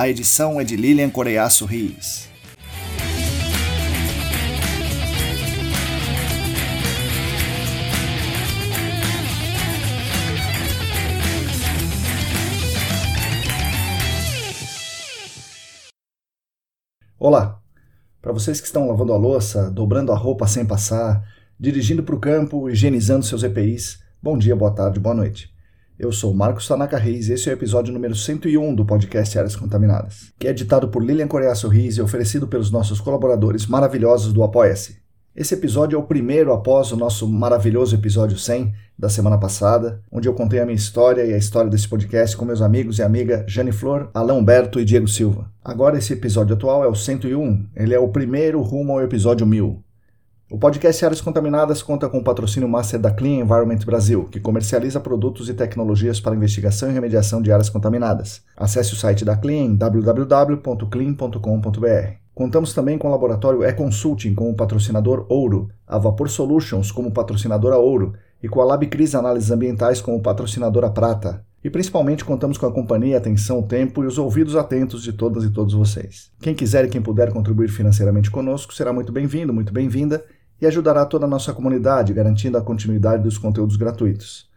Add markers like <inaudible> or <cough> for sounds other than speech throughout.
A edição é de Lilian Coreiaço Rios. Olá! Para vocês que estão lavando a louça, dobrando a roupa sem passar, dirigindo para o campo, higienizando seus EPIs, bom dia, boa tarde, boa noite. Eu sou Marcos Tanaka Reis e esse é o episódio número 101 do podcast Áreas Contaminadas, que é editado por Lilian Coreaço Reis e oferecido pelos nossos colaboradores maravilhosos do Apoia-se. Esse episódio é o primeiro após o nosso maravilhoso episódio 100 da semana passada, onde eu contei a minha história e a história desse podcast com meus amigos e amiga Jane Flor, Alain Humberto e Diego Silva. Agora esse episódio atual é o 101, ele é o primeiro rumo ao episódio 1000. O podcast Áreas Contaminadas conta com o patrocínio master da Clean Environment Brasil, que comercializa produtos e tecnologias para investigação e remediação de áreas contaminadas. Acesse o site da Clean www.clean.com.br. Contamos também com o laboratório E-Consulting como patrocinador Ouro, a Vapor Solutions como patrocinadora Ouro e com a LabCris Análises Ambientais como patrocinadora Prata. E principalmente contamos com a companhia, atenção, tempo e os ouvidos atentos de todas e todos vocês. Quem quiser e quem puder contribuir financeiramente conosco será muito bem-vindo, muito bem-vinda e ajudará toda a nossa comunidade, garantindo a continuidade dos conteúdos gratuitos.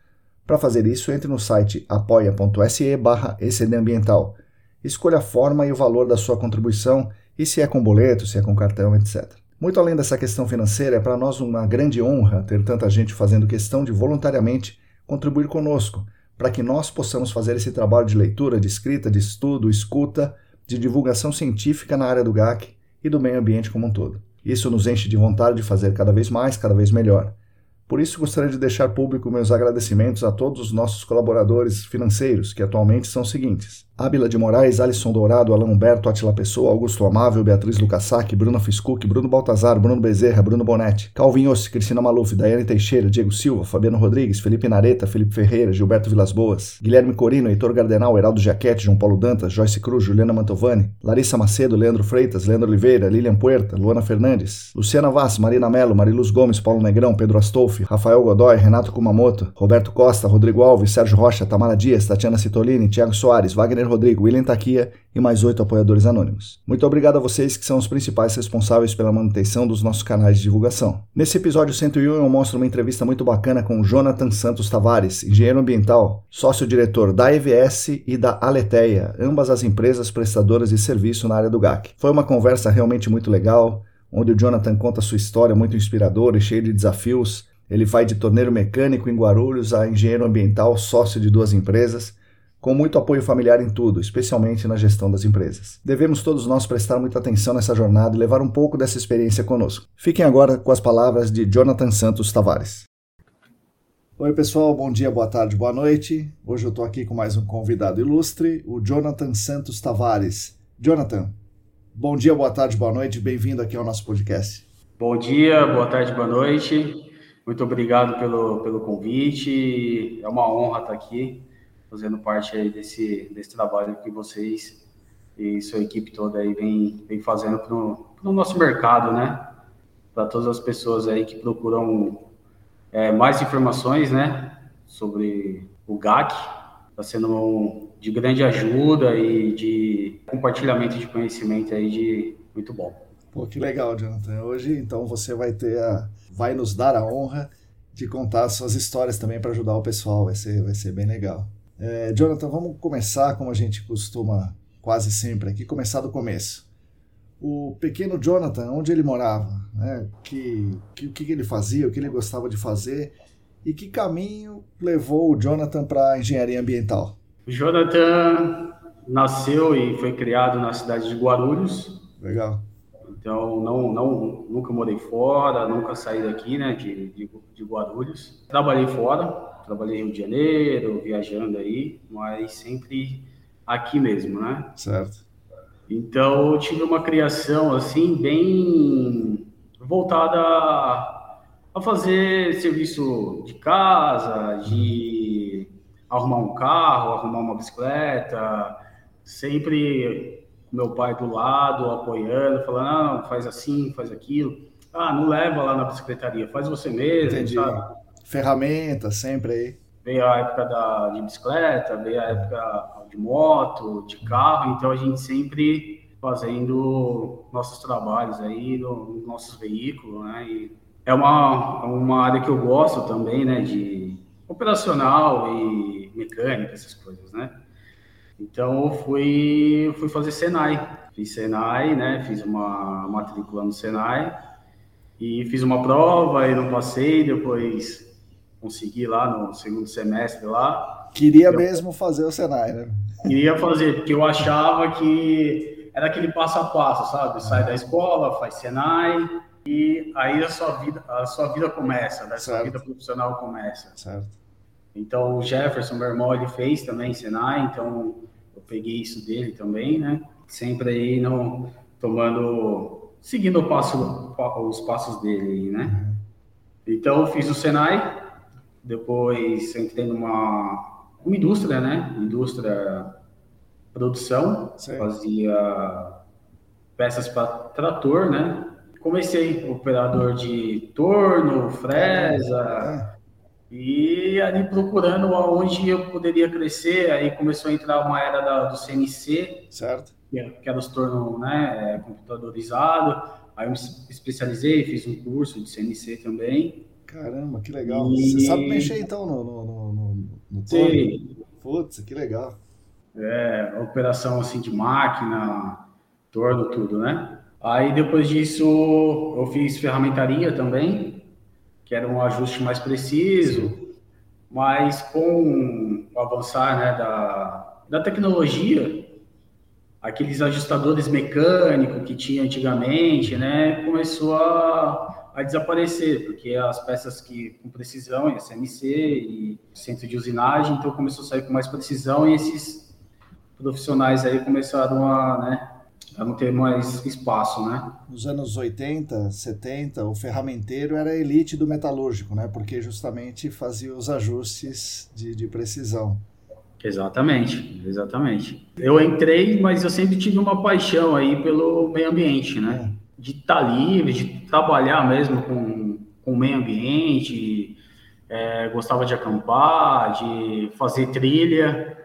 Para fazer isso, entre no site apoia.se barra Ambiental. Escolha a forma e o valor da sua contribuição e se é com boleto, se é com cartão, etc. Muito além dessa questão financeira, é para nós uma grande honra ter tanta gente fazendo questão de voluntariamente contribuir conosco, para que nós possamos fazer esse trabalho de leitura, de escrita, de estudo, escuta, de divulgação científica na área do GAC e do meio ambiente como um todo. Isso nos enche de vontade de fazer cada vez mais, cada vez melhor. Por isso, gostaria de deixar público meus agradecimentos a todos os nossos colaboradores financeiros, que atualmente são os seguintes: Ábila de Moraes, Alisson Dourado, Alain Humberto, Atila Pessoa, Augusto Amável, Beatriz Lucassac, Bruno Fiscuc, Bruno Baltazar, Bruno Bezerra, Bruno Bonetti, Calvin Ossi, Cristina Maluf, Daiane Teixeira, Diego Silva, Fabiano Rodrigues, Felipe Nareta, Felipe Ferreira, Gilberto Vilas Boas, Guilherme Corino, Heitor Gardenal, Heraldo Jaquete, João Paulo Dantas, Joyce Cruz, Juliana Mantovani, Larissa Macedo, Leandro Freitas, Leandro Oliveira, Lilian Puerta, Luana Fernandes, Luciana Vaz, Marina Melo, Mariluz Gomes, Paulo Negrão, Pedro Astolfi, Rafael Godoy, Renato Kumamoto, Roberto Costa, Rodrigo Alves, Sérgio Rocha, Tamara Dias, Tatiana Citolini, Thiago Soares, Wagner Rodrigo, William Taqui, e mais oito apoiadores anônimos. Muito obrigado a vocês que são os principais responsáveis pela manutenção dos nossos canais de divulgação. Nesse episódio 101 eu mostro uma entrevista muito bacana com Jonathan Santos Tavares, engenheiro ambiental, sócio-diretor da EVS e da Aleteia, ambas as empresas prestadoras de serviço na área do GAC. Foi uma conversa realmente muito legal, onde o Jonathan conta sua história muito inspiradora e cheia de desafios. Ele vai de torneiro mecânico em Guarulhos a engenheiro ambiental, sócio de duas empresas com muito apoio familiar em tudo, especialmente na gestão das empresas. Devemos todos nós prestar muita atenção nessa jornada e levar um pouco dessa experiência conosco. Fiquem agora com as palavras de Jonathan Santos Tavares. Oi, pessoal, bom dia, boa tarde, boa noite. Hoje eu estou aqui com mais um convidado ilustre, o Jonathan Santos Tavares. Jonathan, bom dia, boa tarde, boa noite, bem-vindo aqui ao nosso podcast. Bom dia, boa tarde, boa noite. Muito obrigado pelo, pelo convite. É uma honra estar aqui fazendo parte aí desse, desse trabalho que vocês e sua equipe toda aí vem, vem fazendo para o nosso mercado, né? Para todas as pessoas aí que procuram é, mais informações, né? Sobre o GAC, está sendo um, de grande ajuda e de compartilhamento de conhecimento aí de muito bom. Pô, que legal, Jonathan. Hoje, então, você vai ter a, vai nos dar a honra de contar suas histórias também para ajudar o pessoal. Vai ser, vai ser bem legal. É, Jonathan, vamos começar como a gente costuma quase sempre aqui, começar do começo. o pequeno Jonathan, onde ele morava, né? que, que, o que ele fazia, o que ele gostava de fazer e que caminho levou o Jonathan para a engenharia ambiental? O Jonathan nasceu e foi criado na cidade de Guarulhos. Legal. Então, não, não, nunca morei fora, nunca saí daqui, né, de, de, de Guarulhos. Trabalhei fora, trabalhei em Rio de Janeiro, viajando aí, mas sempre aqui mesmo, né? Certo. Então, eu tive uma criação, assim, bem voltada a fazer serviço de casa, de arrumar um carro, arrumar uma bicicleta, sempre com meu pai do lado, apoiando, falando, ah, não, faz assim, faz aquilo. Ah, não leva lá na bicicletaria, faz você mesmo, Entendi. sabe? Ferramenta sempre aí. Veio a época da, de bicicleta, veio a época de moto, de carro, então a gente sempre fazendo nossos trabalhos aí nos nossos veículos, né? E é uma, uma área que eu gosto também, né? De operacional e mecânica, essas coisas, né? Então eu fui, fui fazer Senai. Fiz Senai, né? Fiz uma matrícula no Senai e fiz uma prova e não passei, depois consegui lá no segundo semestre lá. Queria eu, mesmo fazer o Senai, né? Queria fazer, porque eu achava que era aquele passo a passo, sabe? Sai da escola, faz Senai, e aí a sua vida, a sua vida começa, né? A sua vida profissional começa. Certo. Então o Jefferson, meu irmão, ele fez também Senai, então eu peguei isso dele também, né? Sempre aí no, tomando, seguindo o passo, os passos dele, né? Uhum. Então eu fiz o Senai, depois entrei numa uma indústria, né? Indústria produção, Sim. fazia peças para trator, né? comecei operador de torno, fresa, e ali procurando aonde eu poderia crescer, aí começou a entrar uma era da, do CNC, certo. que, é, que era os tornos né, computadorizado, aí eu me especializei, fiz um curso de CNC também. Caramba, que legal. E... Você sabe mexer então no, no, no, no, no? Sim. Putz, que legal. É, operação assim de máquina, torno, tudo, né? Aí depois disso eu fiz ferramentaria também, que era um ajuste mais preciso, mas com o avançar né, da, da tecnologia, aqueles ajustadores mecânicos que tinha antigamente, né, começou a, a desaparecer, porque as peças que com precisão, SMC e centro de usinagem, então começou a sair com mais precisão e esses profissionais aí começaram a, né, para não ter mais espaço, né? Nos anos 80, 70, o ferramenteiro era a elite do metalúrgico, né? Porque justamente fazia os ajustes de, de precisão. Exatamente, exatamente. Eu entrei, mas eu sempre tive uma paixão aí pelo meio ambiente, né? É. De estar tá livre, de trabalhar mesmo com, com o meio ambiente, é, gostava de acampar, de fazer trilha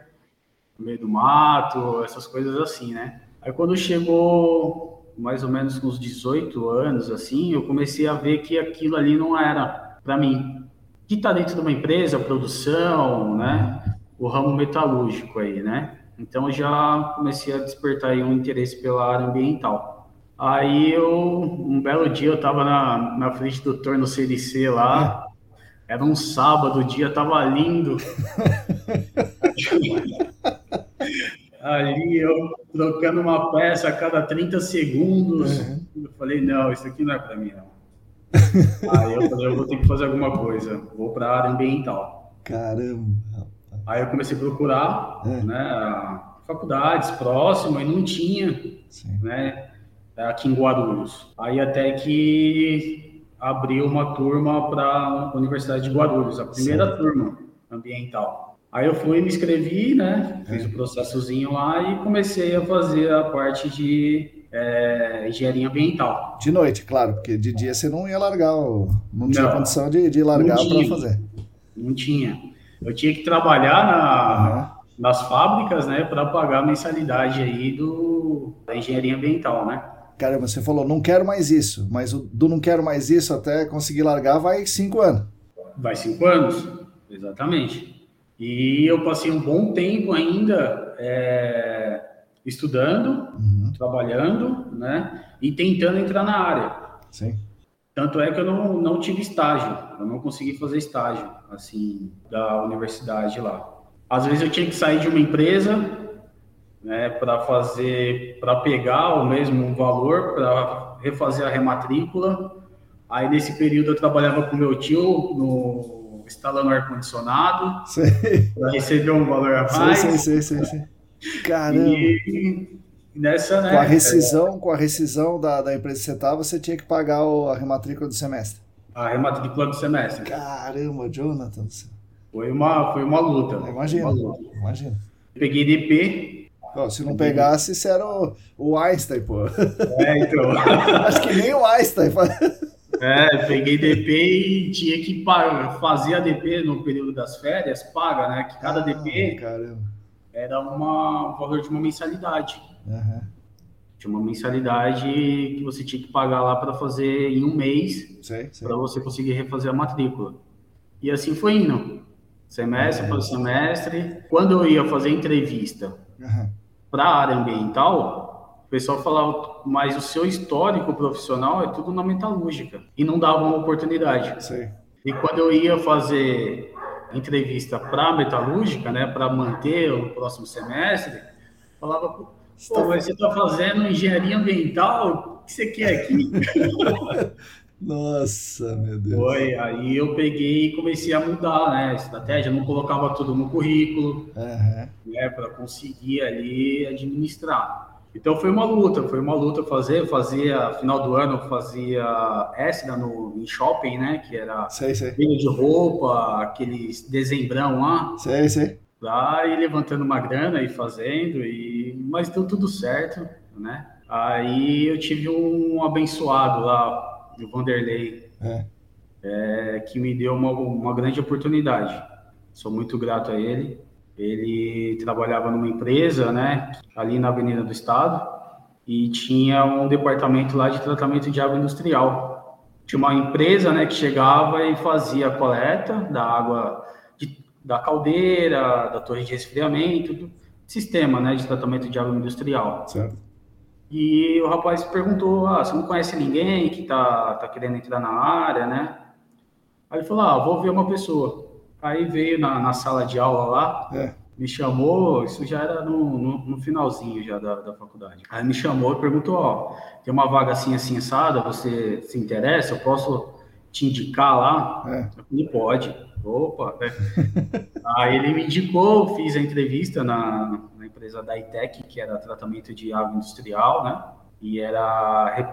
no meio do mato, essas coisas assim, né? Aí quando chegou mais ou menos com uns 18 anos, assim, eu comecei a ver que aquilo ali não era para mim. Que está dentro de uma empresa, produção, né? O ramo metalúrgico aí, né? Então já comecei a despertar aí um interesse pela área ambiental. Aí eu, um belo dia, eu estava na, na frente do torno CLC lá, era um sábado, o dia tava lindo. <laughs> ali eu trocando uma peça a cada 30 segundos. Uhum. Eu falei, não, isso aqui não é para mim, não. Aí eu falei, eu vou ter que fazer alguma coisa, vou para a área ambiental. Caramba. Aí eu comecei a procurar, é. né, faculdades próximas e não tinha, Sim. né, aqui em Guarulhos. Aí até que abriu uma turma para a Universidade de Guarulhos, a primeira Sim. turma ambiental. Aí eu fui, me inscrevi, né? Fiz o processozinho lá e comecei a fazer a parte de é, engenharia ambiental. De noite, claro, porque de dia você não ia largar, não tinha não, condição de, de largar para fazer. Não tinha. Eu tinha que trabalhar na, uhum. nas fábricas, né, para pagar a mensalidade aí do, da engenharia ambiental, né? Caramba, você falou, não quero mais isso, mas o do não quero mais isso até conseguir largar vai cinco anos. Vai cinco anos, exatamente. E eu passei um bom tempo ainda é, estudando, uhum. trabalhando, né? E tentando entrar na área. Sim. Tanto é que eu não, não tive estágio, eu não consegui fazer estágio, assim, da universidade lá. Às vezes eu tinha que sair de uma empresa, né, para fazer, para pegar o mesmo valor, para refazer a rematrícula. Aí nesse período eu trabalhava com meu tio no instalando ar condicionado, para receber um valor a mais. Sim, sim, sim, sim. Caramba. E, nessa, né, com a rescisão, é, com a rescisão da, da empresa que você estava, você tinha que pagar o, a rematrícula do semestre. A rematrícula do semestre. Caramba, Jonathan. Foi uma, foi uma luta. Imagina, imagina. Peguei DP. Pô, se não pegasse, você era o, o Einstein, pô. É, então. <laughs> Acho que nem o Einstein. <laughs> É, peguei DP e tinha que fazer a DP no período das férias, paga, né? Que cada ah, DP caramba. era uma, um valor de uma mensalidade. Uhum. Tinha uma mensalidade que você tinha que pagar lá para fazer em um mês, para você conseguir refazer a matrícula. E assim foi indo, semestre é. por semestre. Quando eu ia fazer entrevista uhum. para a área ambiental, o pessoal falava, mas o seu histórico profissional é tudo na metalúrgica. E não dava uma oportunidade. E quando eu ia fazer entrevista para metalúrgica, né, para manter o próximo semestre, falava, Pô, mas você está fazendo engenharia ambiental? O que você quer aqui? <laughs> Nossa, meu Deus. Foi, aí eu peguei e comecei a mudar, né? A estratégia, não colocava tudo no currículo, uhum. né? Para conseguir ali administrar. Então foi uma luta, foi uma luta fazer, fazia, final do ano fazia extra no, em shopping, né? Que era sei, sei. de roupa, aqueles dezembrão lá. Sei, sei. Lá e levantando uma grana e fazendo, e... mas deu tudo certo, né? Aí eu tive um abençoado lá, o Vanderlei, é. É, que me deu uma, uma grande oportunidade. Sou muito grato a ele. Ele trabalhava numa empresa, né, ali na Avenida do Estado, e tinha um departamento lá de tratamento de água industrial. Tinha uma empresa, né, que chegava e fazia a coleta da água da caldeira, da torre de resfriamento, do sistema né, de tratamento de água industrial. Certo. E o rapaz perguntou, ah, você não conhece ninguém que tá, tá querendo entrar na área, né? Aí ele falou, ah, vou ver uma pessoa. Aí veio na, na sala de aula lá, é. me chamou, isso já era no, no, no finalzinho já da, da, faculdade. Aí me chamou e perguntou, ó, tem uma vaga assim, assim, assada, você se interessa? Eu posso te indicar lá? É. Falei, pode. Opa! Né? <laughs> Aí ele me indicou, fiz a entrevista na, na empresa da ITEC, que era tratamento de água industrial, né? E era re,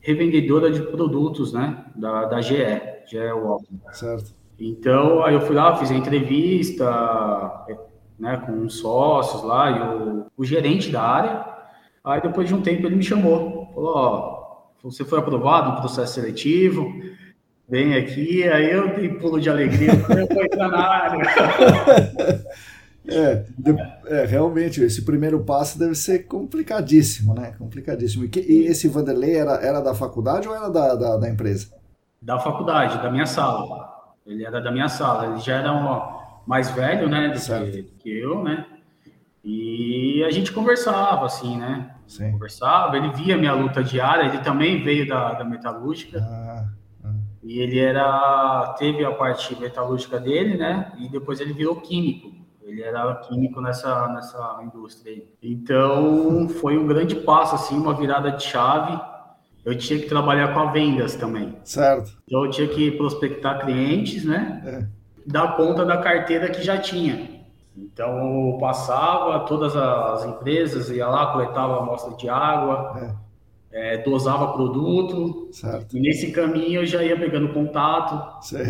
revendedora de produtos, né? Da, da GE, GE Walking. Certo. Então, aí eu fui lá, fiz a entrevista, né, com os sócios lá e o, o gerente da área. Aí depois de um tempo ele me chamou, falou, ó, você foi aprovado no processo seletivo, vem aqui, aí eu tenho pulo de alegria, <laughs> eu vou entrar na área. É, é, realmente, esse primeiro passo deve ser complicadíssimo, né? Complicadíssimo. E, que, e esse Vanderlei era, era da faculdade ou era da, da, da, empresa? Da faculdade, da minha sala. Ele era da minha sala. Ele já era um, mais velho, né? Do que, que, eu, né? E a gente conversava, assim, né? Sim. Conversava, ele via minha luta diária, ele também veio da, da metalúrgica. Ah. E ele era teve a parte metalúrgica dele, né? E depois ele virou químico. Ele era químico nessa nessa indústria. Aí. Então foi um grande passo assim, uma virada de chave. Eu tinha que trabalhar com a vendas também. Certo. Então eu tinha que prospectar clientes, né? É. Dar conta da carteira que já tinha. Então eu passava todas as empresas, ia lá, coletava amostra de água, é é, dosava produto. Certo. E nesse caminho eu já ia pegando contato. Sei.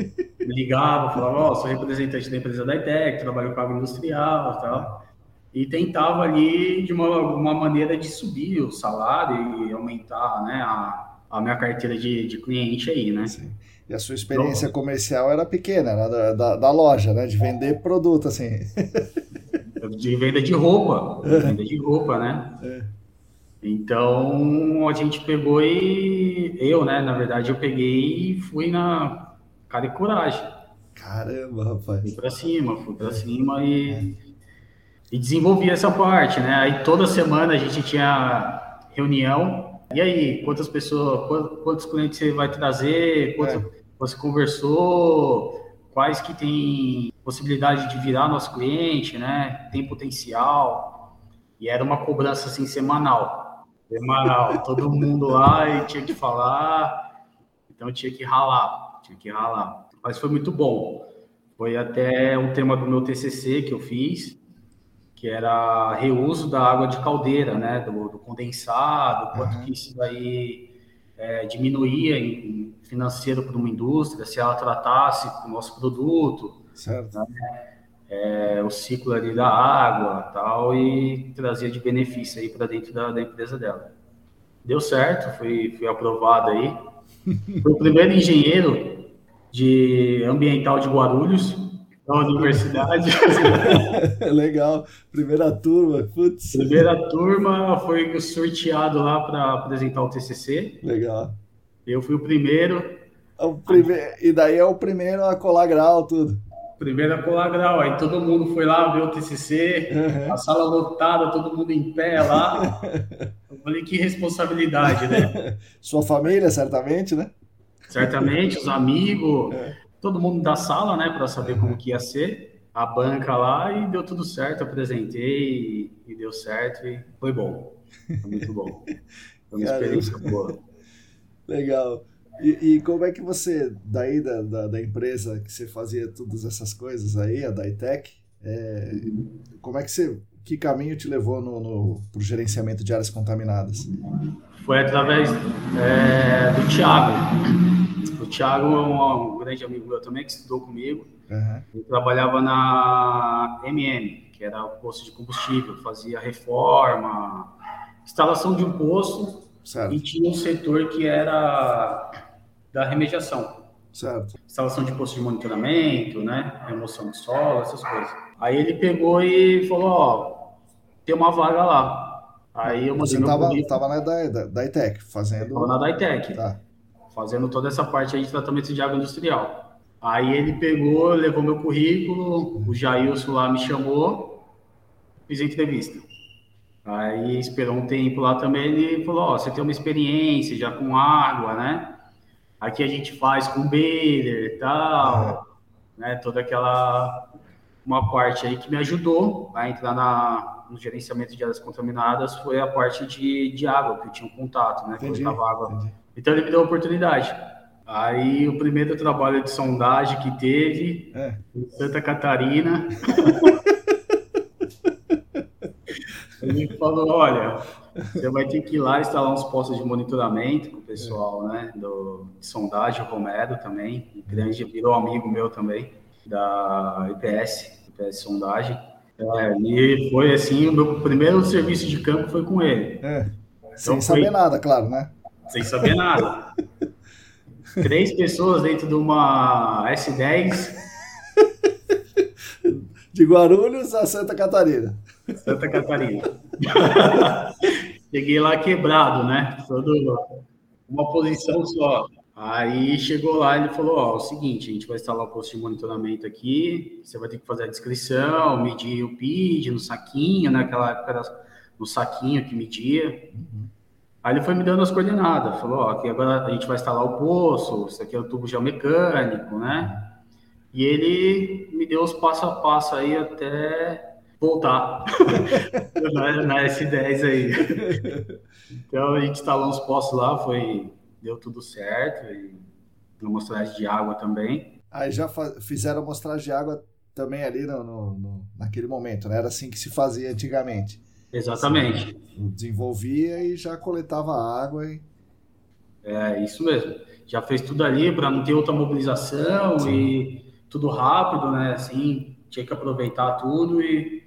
<laughs> Ligava, falava, ó, oh, sou representante da empresa da ITEC, trabalho com água industrial e tal. E tentava ali, de uma, uma maneira, de subir o salário e aumentar né, a, a minha carteira de, de cliente aí, né? Sim. E a sua experiência então, comercial era pequena, era da, da, da, loja, né? De vender produto, assim. De venda de roupa. De venda de roupa, né? É. Então a gente pegou e eu, né, na verdade, eu peguei e fui na cara e coragem. Caramba, rapaz. Fui pra cima, fui pra é. cima e. e desenvolvia essa parte, né? Aí toda semana a gente tinha reunião. E aí, quantas pessoas, quantos clientes você vai trazer? Quanto é. você conversou? Quais que tem possibilidade de virar nosso cliente, né? Tem potencial. E era uma cobrança assim semanal. Semanal, todo mundo lá e tinha que falar. Então tinha que ralar, tinha que ralar. Mas foi muito bom. Foi até um tema do meu TCC que eu fiz que era reuso da água de caldeira, né, do, do condensado, quanto uhum. que isso daí é, diminuía em financeiro para uma indústria se ela tratasse o nosso produto, certo. Né, é, o ciclo ali da água tal e trazia de benefício aí para dentro da, da, empresa dela. Deu certo, fui, fui aprovado aí. <laughs> Fui o primeiro engenheiro de ambiental de Guarulhos da universidade. <laughs> Legal. Primeira turma, putz. Primeira turma foi sorteado lá para apresentar o TCC. Legal. Eu fui o primeiro. É o prime... E daí é o primeiro a colar grau, tudo. Primeiro a colar grau. Aí todo mundo foi lá ver o TCC, uhum. a sala lotada, todo mundo em pé lá. <laughs> Eu falei, que responsabilidade, né? <laughs> Sua família, certamente, né? Certamente, os amigos. <laughs> É todo mundo da sala, né, para saber como que ia ser, a banca lá e deu tudo certo, apresentei e, e deu certo e foi bom, foi muito bom, foi uma experiência boa. Legal. E, e, como é que você, daí da, da, da, empresa que você fazia todas essas coisas aí, a Daitec, é, como é que você, que caminho te levou no, no pro gerenciamento de áreas contaminadas? Foi através é, do Thiago. O Thiago é um, um, grande amigo meu também que estudou comigo. Uhum. Ele trabalhava na MM, que era o posto de combustível, fazia reforma, instalação de um posto certo. e tinha um setor que era da remediação. Certo. Instalação de posto de monitoramento, né? Remoção de solo, essas coisas. Aí ele pegou e falou, ó, tem uma vaga lá. Aí eu mandei Você tava, tava na da, da, da ITEC, fazendo... tava na da ITEC. Tá fazendo toda essa parte aí de tratamento de água industrial. Aí ele pegou, levou meu currículo, o Jailson lá me chamou, fiz a entrevista. Aí esperou um tempo lá também, ele falou, ó, você tem uma experiência já com água, né? Aqui a gente faz com baler e tal, né? Toda aquela uma parte aí que me ajudou a entrar na, no gerenciamento de áreas contaminadas foi a parte de, de água, que eu tinha um contato, né? Entendi, água. Entendi então ele me deu a oportunidade. Aí o primeiro trabalho de sondagem que teve é. em Santa Catarina. <laughs> ele falou, olha, você vai ter que ir lá instalar uns postos de monitoramento com o pessoal, né, do, de sondagem, o Romero também, grande, virou amigo meu também, da IPS, IPS Sondagem. É, e foi assim, o meu primeiro serviço de campo foi com ele. É. Então, Sem foi... saber nada, claro, né? sem saber nada. <laughs> Três pessoas dentro de uma S10. De Guarulhos a Santa Catarina. Santa Catarina. <laughs> Cheguei lá quebrado, né? Todo uma posição só. Aí chegou lá e ele falou: Ó, é o seguinte, a gente vai instalar o posto de monitoramento aqui, você vai ter que fazer a descrição, medir o PID no saquinho, naquela né? época era no saquinho que media. Uhum. Aí ele foi me dando as coordenadas, falou, ó, aqui agora a gente vai instalar o poço, isso aqui é o tubo geomecânico, né? E ele me deu os passo a passo aí até voltar <laughs> na, na, S10 aí. Então a gente instalou uns postos lá, foi deu tudo certo e uma amostragem de água também. Aí já fizeram amostragem de água também ali no, no, no, naquele momento, né? Era assim que se fazia antigamente. Exatamente. desenvolvia e já coletava água. E... É, isso mesmo. Já fez tudo ali para não ter outra mobilização Sim. e tudo rápido, né? Assim, tinha que aproveitar tudo e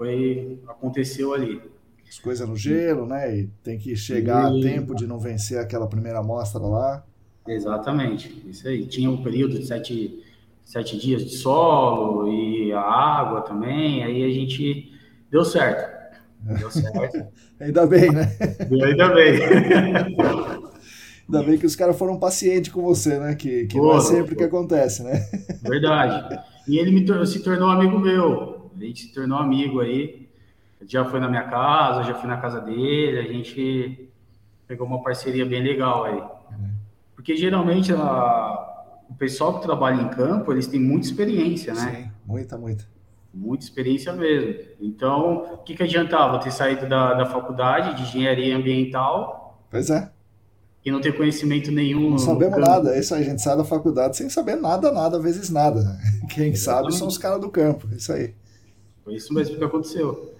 foi aconteceu ali. As coisas no gelo, né? E tem que chegar e... a tempo de não vencer aquela primeira amostra lá. Exatamente, isso aí. Tinha um período de sete, sete dias de solo e a água também, aí a gente deu certo. Deu certo. <laughs> Ainda bem, né? Ainda bem. <laughs> Ainda bem que os caras foram pacientes com você, né? Que, que pô, não é sempre pô. que acontece, né? Verdade. E ele me, se tornou amigo meu. A gente se tornou amigo aí. Já foi na minha casa, já fui na casa dele, a gente pegou uma parceria bem legal aí. Uhum. Porque geralmente a, o pessoal que trabalha em campo, eles têm muita experiência, né? Sim, muita, muita. Muita experiência mesmo. Então, o que, que adiantava ter saído da, da faculdade de engenharia ambiental? Pois é. E não ter conhecimento nenhum. Não sabemos nada. Isso aí, a gente sai da faculdade sem saber nada, nada, vezes nada. Quem Exatamente. sabe são os caras do campo. Isso aí. Foi isso mesmo que aconteceu.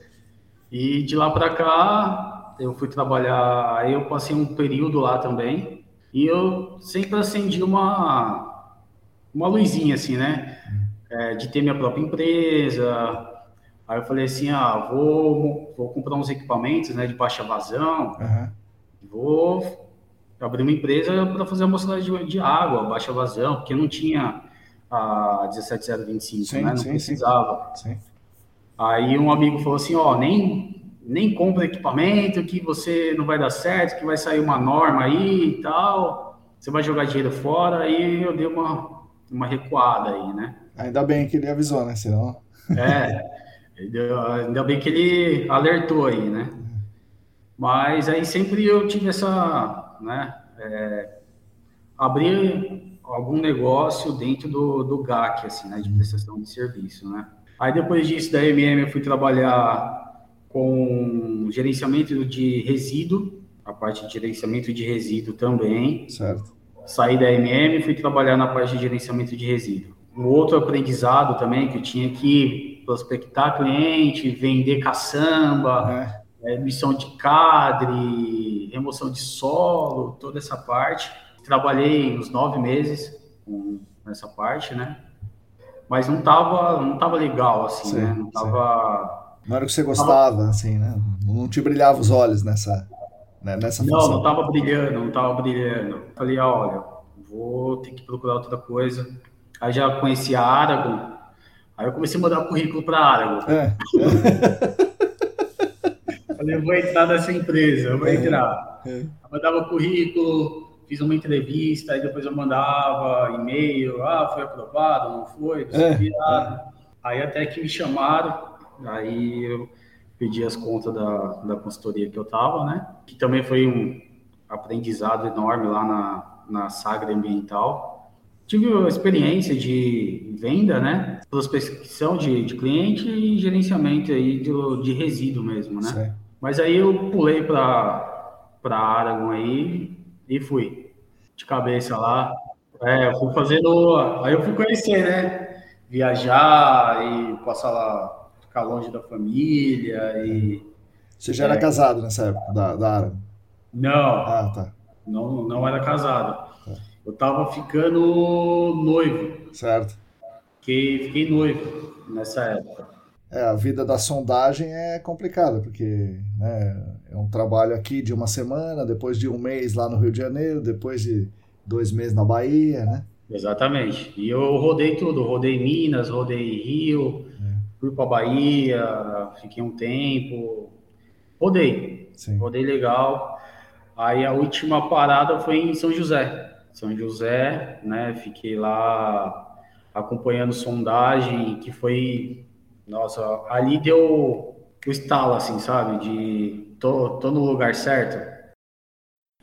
E de lá para cá, eu fui trabalhar. Aí eu passei um período lá também. E eu sempre acendi uma, uma luzinha, assim, né? É, de ter minha própria empresa. Aí eu falei assim: ah, vou, vou comprar uns equipamentos né, de baixa vazão. Uhum. Vou abrir uma empresa para fazer a amostragem de, de água, baixa vazão, porque não tinha a 17025, sim, né? Não sim, precisava. Sim. Aí um amigo falou assim: ó, nem, nem compra equipamento que você não vai dar certo, que vai sair uma norma aí e tal, você vai jogar dinheiro fora. Aí eu dei uma, uma recuada aí, né? Ainda bem que ele avisou, né? Senão. É, ainda bem que ele alertou aí, né? Mas aí sempre eu tive essa, né? É, abrir algum negócio dentro do, do GAC, assim, né? De prestação de serviço, né? Aí depois disso da MM eu fui trabalhar com gerenciamento de resíduo, a parte de gerenciamento de resíduo também. Certo. Saí da MM e fui trabalhar na parte de gerenciamento de resíduo. Um outro aprendizado também que eu tinha que prospectar cliente, vender caçamba, é. É, emissão de cadre, remoção de solo, toda essa parte. Trabalhei uns nove meses com essa parte, né? Mas não tava, não tava legal, assim, sim, né? Não tava... Não era o que você gostava, tava... assim, né? Não te brilhava os olhos nessa, né? nessa Não, função. não tava brilhando, não tava brilhando. Falei, ah, olha, vou ter que procurar outra coisa. Aí já conheci a Aragon, aí eu comecei a mandar currículo para Aragon. É. <laughs> Falei, vou entrar nessa empresa, vou é. entrar. É. mandava currículo, fiz uma entrevista, aí depois eu mandava e-mail, ah, foi aprovado, não foi, não sei é. Aí até que me chamaram, aí eu pedi as contas da, da consultoria que eu tava, né? Que também foi um aprendizado enorme lá na, na Sagra Ambiental. Tive uma experiência de venda, né? Prospecção de, de cliente e gerenciamento aí de, de resíduo mesmo, né? Mas aí eu pulei para para Aragon aí e fui de cabeça lá. É, eu fui fazendo. Aí eu fui conhecer, né? Viajar e passar lá, ficar longe da família e. Você já é, era casado nessa época da, da área? Não. Ah, tá. Não, não era casado. Tá. Eu tava ficando noivo. Certo. Fiquei, fiquei noivo nessa época. É, a vida da sondagem é complicada, porque né, é um trabalho aqui de uma semana, depois de um mês lá no Rio de Janeiro, depois de dois meses na Bahia, né? Exatamente. E eu rodei tudo, rodei Minas, rodei Rio, é. fui para Bahia, fiquei um tempo, rodei, Sim. rodei legal. Aí a última parada foi em São José. São José, né? Fiquei lá acompanhando sondagem, que foi nossa, ali deu o estalo, assim, sabe? De tô, tô no lugar certo.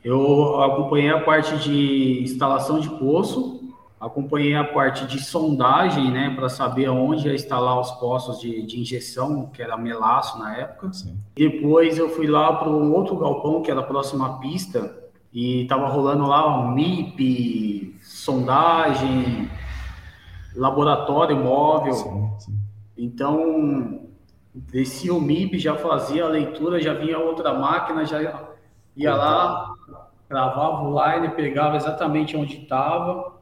Eu acompanhei a parte de instalação de poço, acompanhei a parte de sondagem, né, para saber onde ia instalar os poços de, de injeção, que era melaço na época. Sim. Depois eu fui lá para um outro galpão, que era próximo à pista, e estava rolando lá um MIP, sondagem, laboratório móvel. Sim, sim. Então, descia o MIB, já fazia a leitura, já vinha outra máquina, já ia lá, gravava o line, pegava exatamente onde estava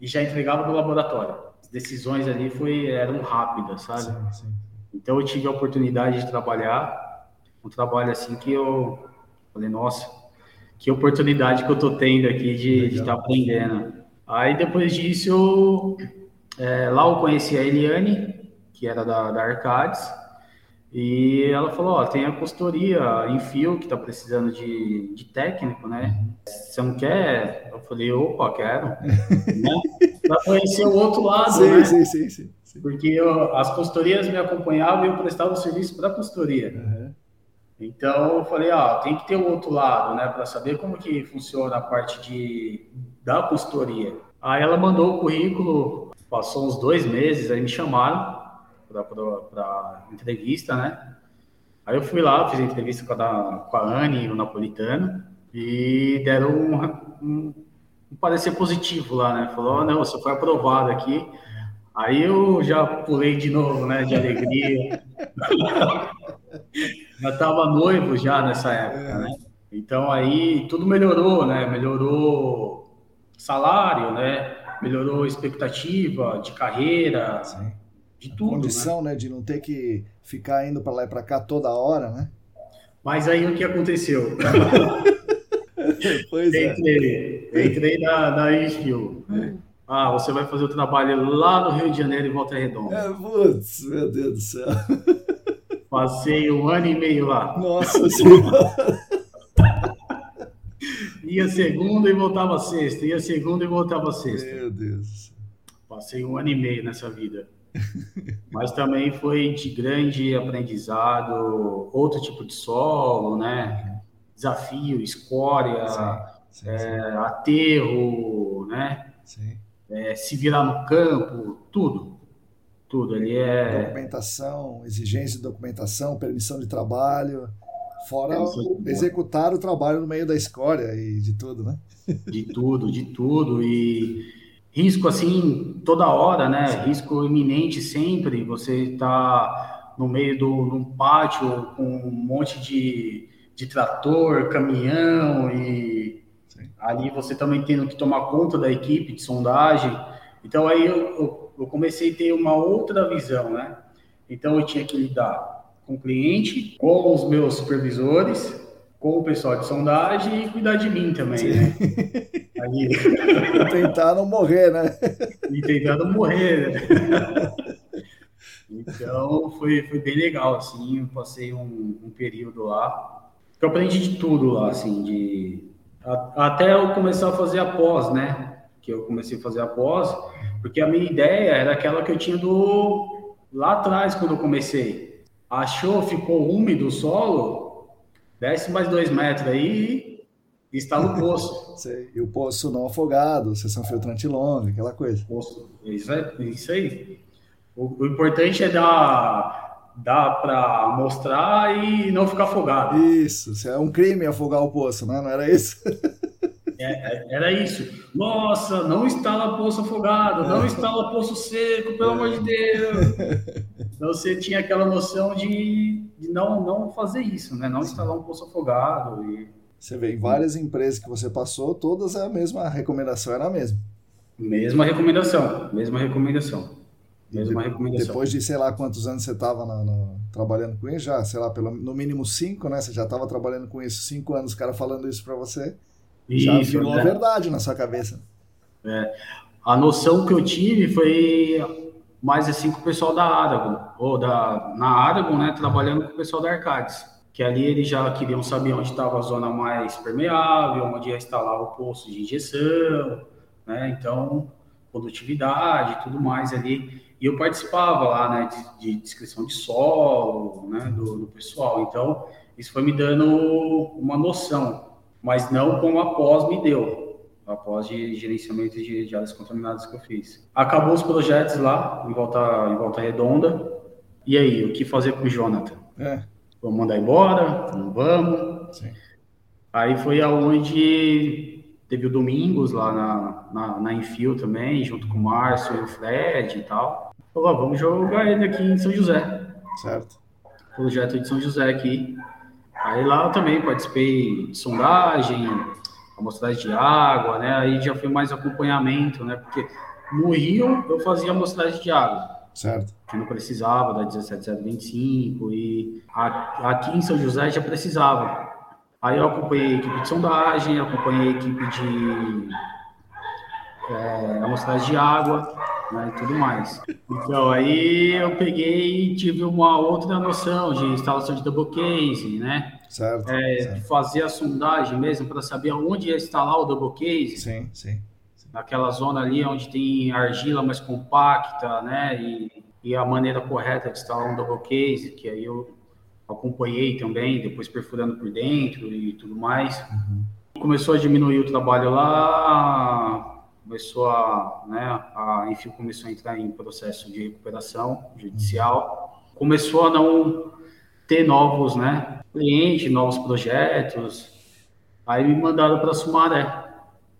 e já entregava no laboratório. As decisões ali foi, eram rápidas, sabe? Sim, sim. Então eu tive a oportunidade de trabalhar, um trabalho assim que eu falei, nossa, que oportunidade que eu tô tendo aqui de estar tá aprendendo. Aí depois disso, eu, é, lá eu conheci a Eliane, que era da, da Arcades, e ela falou, ó, tem a consultoria em fio que tá precisando de, de técnico, né? Você não quer? Eu falei, opa, quero. <laughs> né? Pra conhecer o outro lado, sim, né? Sim, sim, sim, Porque eu, as consultorias me acompanhavam e eu prestava o serviço para a consultoria. Uhum. Então eu falei, ah, tem que ter o outro lado, né, para saber como que funciona a parte de da consultoria. Aí ela mandou o currículo, passou uns dois meses, aí me chamaram para entrevista, né? Aí eu fui lá, fiz entrevista com a, com a Anne, o Napolitano, e deram um, um, um parecer positivo lá, né? Falou, oh, não, você foi aprovado aqui. Aí eu já pulei de novo, né, de alegria. <laughs> já estava noivo já nessa época, né? Então aí tudo melhorou, né? Melhorou salário, né? Melhorou expectativa de carreira, Sim. De tudo. A condição, né? né? De não ter que ficar indo para lá e para cá toda hora, né? Mas aí o que aconteceu? <laughs> pois é. entrei, entrei na, na Infield. Né? Ah, você vai fazer o trabalho lá no Rio de Janeiro, em Volta Redonda. É, putz, meu Deus do céu. <laughs> Passei um ano e meio lá. Nossa <laughs> Senhora. ia segunda e voltava sexta, ia segunda e voltava sexta. Meu Deus. Passei um ano e meio nessa vida. Mas também foi de grande aprendizado, outro tipo de solo, né? Desafio, escória, sim, sim, é, sim. aterro, né? É, se virar no campo, tudo. Tudo. Ele é. Documentação, exigência de documentação, permissão de trabalho. Fora é, executar o trabalho no meio da escória e de tudo, né? De tudo, de tudo. E risco assim toda hora, né? Risco iminente sempre. Você está no meio do num pátio com um monte de, de trator, caminhão e Sim. ali você também tendo que tomar conta da equipe de sondagem. Então aí eu, eu, eu comecei a ter uma outra visão, né? Então eu tinha que lidar com o cliente, com os meus supervisores, com o pessoal de sondagem e cuidar de mim também, Sim. né? <laughs> Aí... tentar não morrer, né? E tentar não morrer, né? <laughs> Então, foi, foi bem legal, assim, eu passei um, um período lá, eu aprendi de tudo lá, assim, de... A, até eu começar a fazer a pós, né? Que eu comecei a fazer a pós, porque a minha ideia era aquela que eu tinha do lá atrás, quando eu comecei achou, ficou úmido o solo, desce mais dois metros aí e instala o <laughs> poço. E o poço não afogado, sessão filtrante longa, aquela coisa. Poço. Isso, é, isso aí. O, o importante é dar, dar para mostrar e não ficar afogado. Isso, é um crime afogar o poço, né? não era isso? <laughs> É, é, era isso. Nossa, não instala poço afogado, não instala poço seco, pelo amor de Deus. <laughs> Então você tinha aquela noção de, de não, não fazer isso, né? Não instalar um poço afogado. E... Você vê, em várias empresas que você passou, todas a mesma recomendação era a mesma. Mesma recomendação, mesma recomendação. Mesma recomendação. Depois de sei lá quantos anos você estava trabalhando com isso, já, sei lá, pelo, no mínimo cinco, né? Você já estava trabalhando com isso, cinco anos, o cara falando isso para você, isso, já virou é. a verdade na sua cabeça. É. A noção que eu tive foi mais assim com o pessoal da Aragon, ou da, na Aragon, né, trabalhando com o pessoal da Arcades, que ali eles já queriam saber onde estava a zona mais permeável, onde ia instalar o posto de injeção, né, então, produtividade e tudo mais ali, e eu participava lá, né, de, de descrição de solo, né, do, do pessoal, então, isso foi me dando uma noção, mas não como a pós me deu, após de gerenciamento de, de áreas contaminadas que eu fiz. Acabou os projetos lá, em volta, em volta redonda. E aí, o que fazer com o Jonathan? É. Vamos mandar embora? Não vamos? Sim. Aí foi aonde teve o Domingos lá na, na, na Infil também, junto com o Márcio e o Fred e tal. Falou, vamos jogar ele aqui em São José. Certo. Projeto de São José aqui. Aí lá eu também participei de sondagem, amostragem de água, né? Aí já foi mais acompanhamento, né? Porque no Rio eu fazia amostragem de água. Certo. Que não precisava da 17025 e aqui em São José já precisava. Aí eu acompanhei a equipe de sondagem, acompanhei a equipe de é, amostragem de água, né, e tudo mais. Então, aí eu peguei e tive uma outra noção de instalação de double case, né? Certo, é, certo. Fazer a sondagem mesmo para saber onde ia instalar o double case. Sim, sim. Naquela zona ali onde tem argila mais compacta, né? E e a maneira correta de instalar um double case, que aí eu acompanhei também, depois perfurando por dentro e tudo mais. Uhum. Começou a diminuir o trabalho lá, começou a, né, a, enfim, começou a entrar em processo de recuperação judicial, começou a não ter novos, né, clientes, novos projetos, aí me mandaram para Sumaré.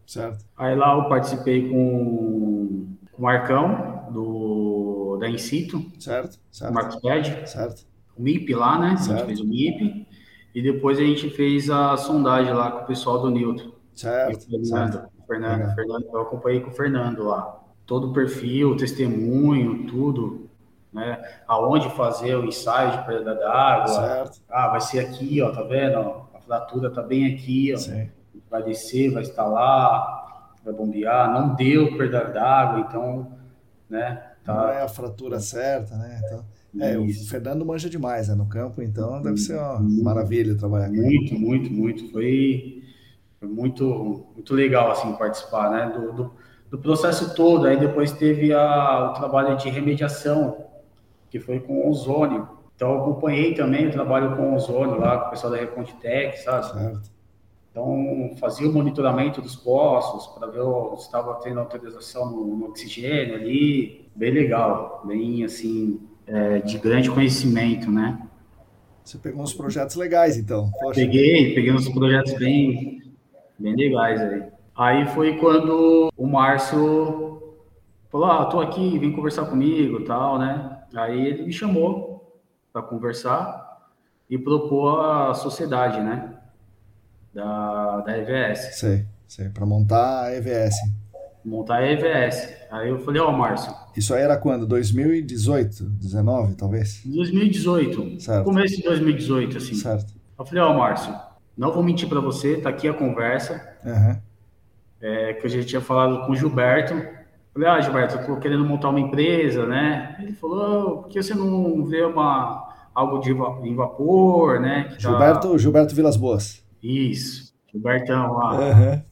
Certo. Aí lá eu participei com, com o Marcão, do, da Incito. Certo, certo. Marcos Ped. Certo. O MIP lá, né? Certo. A gente fez o MIP. E depois a gente fez a sondagem lá com o pessoal do Newton. Certo. E o Fernando. Certo. Fernando, eu acompanhei com o Fernando lá. Todo o perfil, testemunho, tudo. Né? Aonde fazer o ensaio de perda d'água. Certo. Ah, vai ser aqui, ó, tá vendo? A fratura tá bem aqui, ó. Sim. Vai descer, vai instalar, vai bombear. Não deu perda d'água, então, né? Tá... Não é a fratura certa, né? Então... É, o Fernando manja demais né, no campo, então deve ser uma maravilha trabalhar com ele. Muito, muito, muito. Foi, foi, muito, muito legal assim participar né, do, do, do, processo todo. Aí depois teve a, o trabalho de remediação, que foi com ozônio. Então acompanhei também o trabalho com ozônio lá, com o pessoal da Recontitec, sabe? Certo. Então fazia o monitoramento dos poços para ver se estava tendo autorização no, no oxigênio ali. Bem legal, bem assim é, de grande conhecimento, né? Você pegou uns projetos legais, então. Poxa. Peguei, peguei uns projetos bem, bem legais aí. Aí foi quando o Márcio falou, ah, tô aqui, vem conversar comigo tal, né? Aí ele me chamou para conversar e propôs a sociedade, né? Da, da EVS. Sei, sei, para montar a EVS montar a EVS. Aí eu falei, ó, oh, Márcio. Isso aí era quando? 2018, 19, talvez? 2018. Certo. Começo de 2018, assim. Certo. Eu falei, ó, oh, Márcio, não vou mentir para você, tá aqui a conversa. Uhum. É, que eu já tinha falado com o Gilberto. Falei, ah, Gilberto, eu tô querendo montar uma empresa, né? Ele falou, oh, por que você não vê uma, algo de em vapor, né? Tá Gilberto. Gilberto Vilas Boas. Isso, Gilbertão lá. Uhum.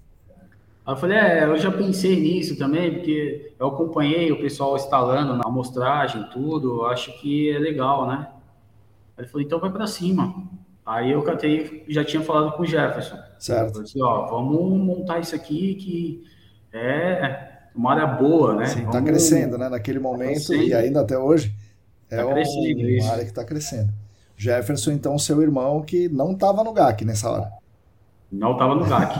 Aí eu falei, é, eu já pensei nisso também, porque eu acompanhei o pessoal instalando na amostragem, tudo, acho que é legal, né? Ele falou, então vai para cima. Aí eu catei, já tinha falado com o Jefferson. Certo. Eu falei assim, ó, vamos montar isso aqui que é uma área boa, né? Sim, tá crescendo, né? Naquele tá momento tá e ainda até hoje. É tá uma isso. área que está crescendo. Jefferson, então, seu irmão, que não estava no GAC nessa hora. Não estava no GAC.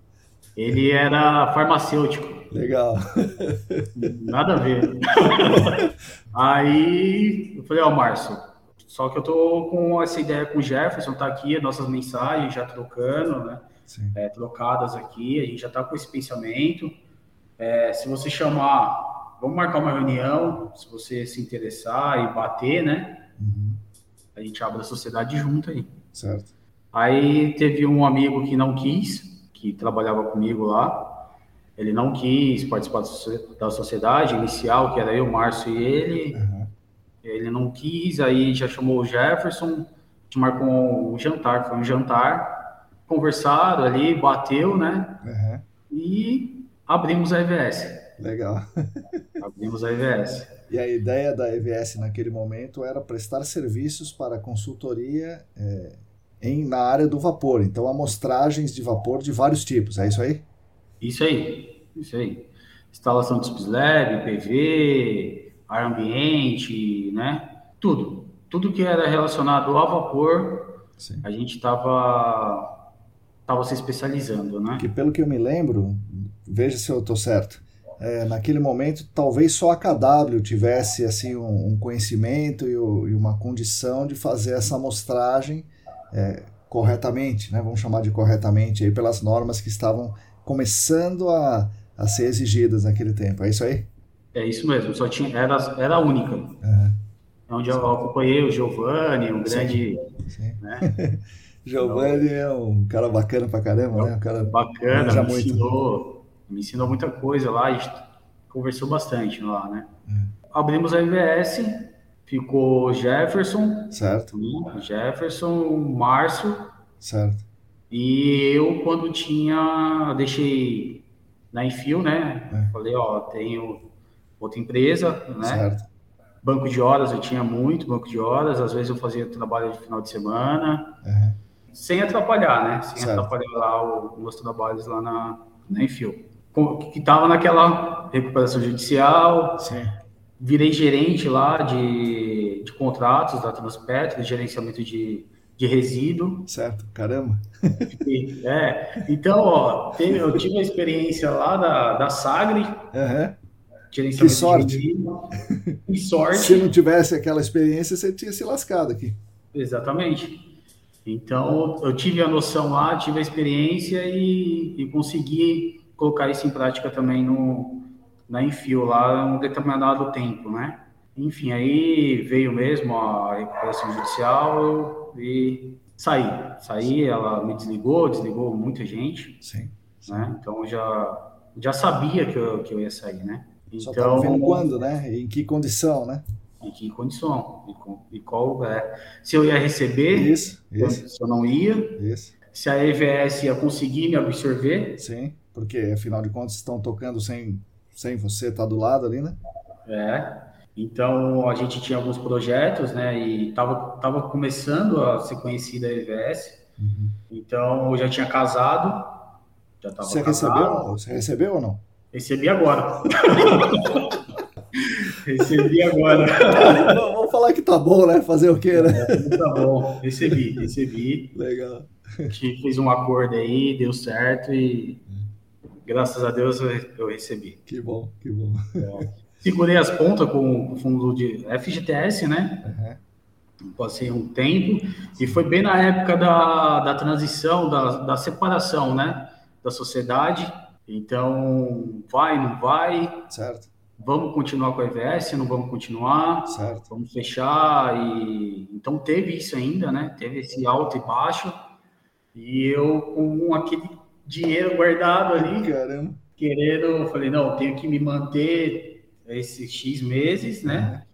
<laughs> Ele era farmacêutico. Legal. Nada a ver. <laughs> Aí eu falei, ó, Márcio, só que eu tô com essa ideia com o Jefferson, tá aqui nossas mensagens já trocando, né? É, trocadas aqui, a gente já tá com esse pensamento. É, se você chamar, vamos marcar uma reunião, se você se interessar e bater, né? Uhum. A gente abre a sociedade junto aí. Certo. Aí teve um amigo que não quis, que trabalhava comigo lá. Ele não quis participar da sociedade inicial, que era eu, Márcio e ele. Uhum. Ele não quis, aí já chamou o Jefferson, te marcou um jantar, foi um jantar, conversaram ali, bateu, né? Uhum. E abrimos a EVS. Legal. <laughs> abrimos a EVS. E a ideia da EVS naquele momento era prestar serviços para consultoria é, em, na área do vapor. Então, amostragens de vapor de vários tipos, é isso aí? Isso aí, isso aí. Instalação de SPSLab, PV, ar ambiente, né? Tudo. Tudo que era relacionado ao vapor, Sim. a gente estava tava se especializando, né? Que pelo que eu me lembro, veja se eu estou certo, é, naquele momento talvez só a KW tivesse assim um, um conhecimento e, e, uma condição de fazer essa amostragem é, corretamente, né? vamos chamar de corretamente, aí, pelas normas que estavam começando a, a ser exigidas naquele tempo. É isso aí? É isso mesmo, só tinha, era, era a única. Uhum. Onde eu acompanhei o Giovanni, um grande. Sim. Né? <laughs> Giovanni é um cara bacana pra caramba, né? Um cara bacana, me muito. ensinou, me ensinou muita coisa lá, a gente conversou bastante lá, né? Uhum. Abrimos a IVS, ficou Jefferson. Certo. Jefferson, Márcio. Certo. E eu, quando tinha. Deixei na Enfio, né? É. Falei, ó, tenho outra empresa, né? Certo. Banco de horas, eu tinha muito banco de horas, às vezes eu fazia trabalho de final de semana, uhum. sem atrapalhar, né? Sem certo. atrapalhar lá os meus trabalhos lá na, na Enfio. Que estava naquela recuperação judicial, Sim. virei gerente lá de, de contratos da Transpetro, de gerenciamento de, de resíduo. Certo, caramba. É, então, ó, eu tive a experiência lá da, da Sagre, uhum. Que sorte. <laughs> Que sorte. Se não tivesse aquela experiência, você tinha se lascado aqui. Exatamente. Então, eu tive a noção lá, tive a experiência e, e consegui colocar isso em prática também no, na Enfio, lá um determinado tempo, né? Enfim, aí veio mesmo a recuperação judicial e saí. Saí, ela me desligou, desligou muita gente. Sim. Né? Então, já, já sabia que eu, que eu ia sair, né? Só então, vendo quando, né? Em que condição, né? Em que condição? E, qual é? Se eu ia receber, isso, isso. se eu não ia, isso. se a EVS ia conseguir me absorver. Sim, porque afinal de contas estão tocando sem, sem você estar tá do lado ali, né? É. Então a gente tinha alguns projetos, né? E tava, tava começando a ser conhecida a EVS. Uhum. Então eu já tinha casado. Já tava você casado. recebeu? Você recebeu ou não? Recebi agora. <laughs> recebi agora. Vamos falar que tá bom, né? Fazer o quê, né? É, tá bom. Recebi, recebi. Legal. A gente fez um acordo aí, deu certo e graças a Deus eu recebi. Que bom, que bom. É. Segurei as pontas com o fundo de FGTS, né? Uhum. Passei um tempo e foi bem na época da, da transição, da, da separação, né? Da sociedade então, vai, não vai? Certo. Vamos continuar com a EVS, não vamos continuar? Certo. Vamos fechar e então teve isso ainda, né? Teve esse alto e baixo. E eu com aquele dinheiro guardado ali, caramba, querendo, eu falei, não, tenho que me manter esses X meses, né?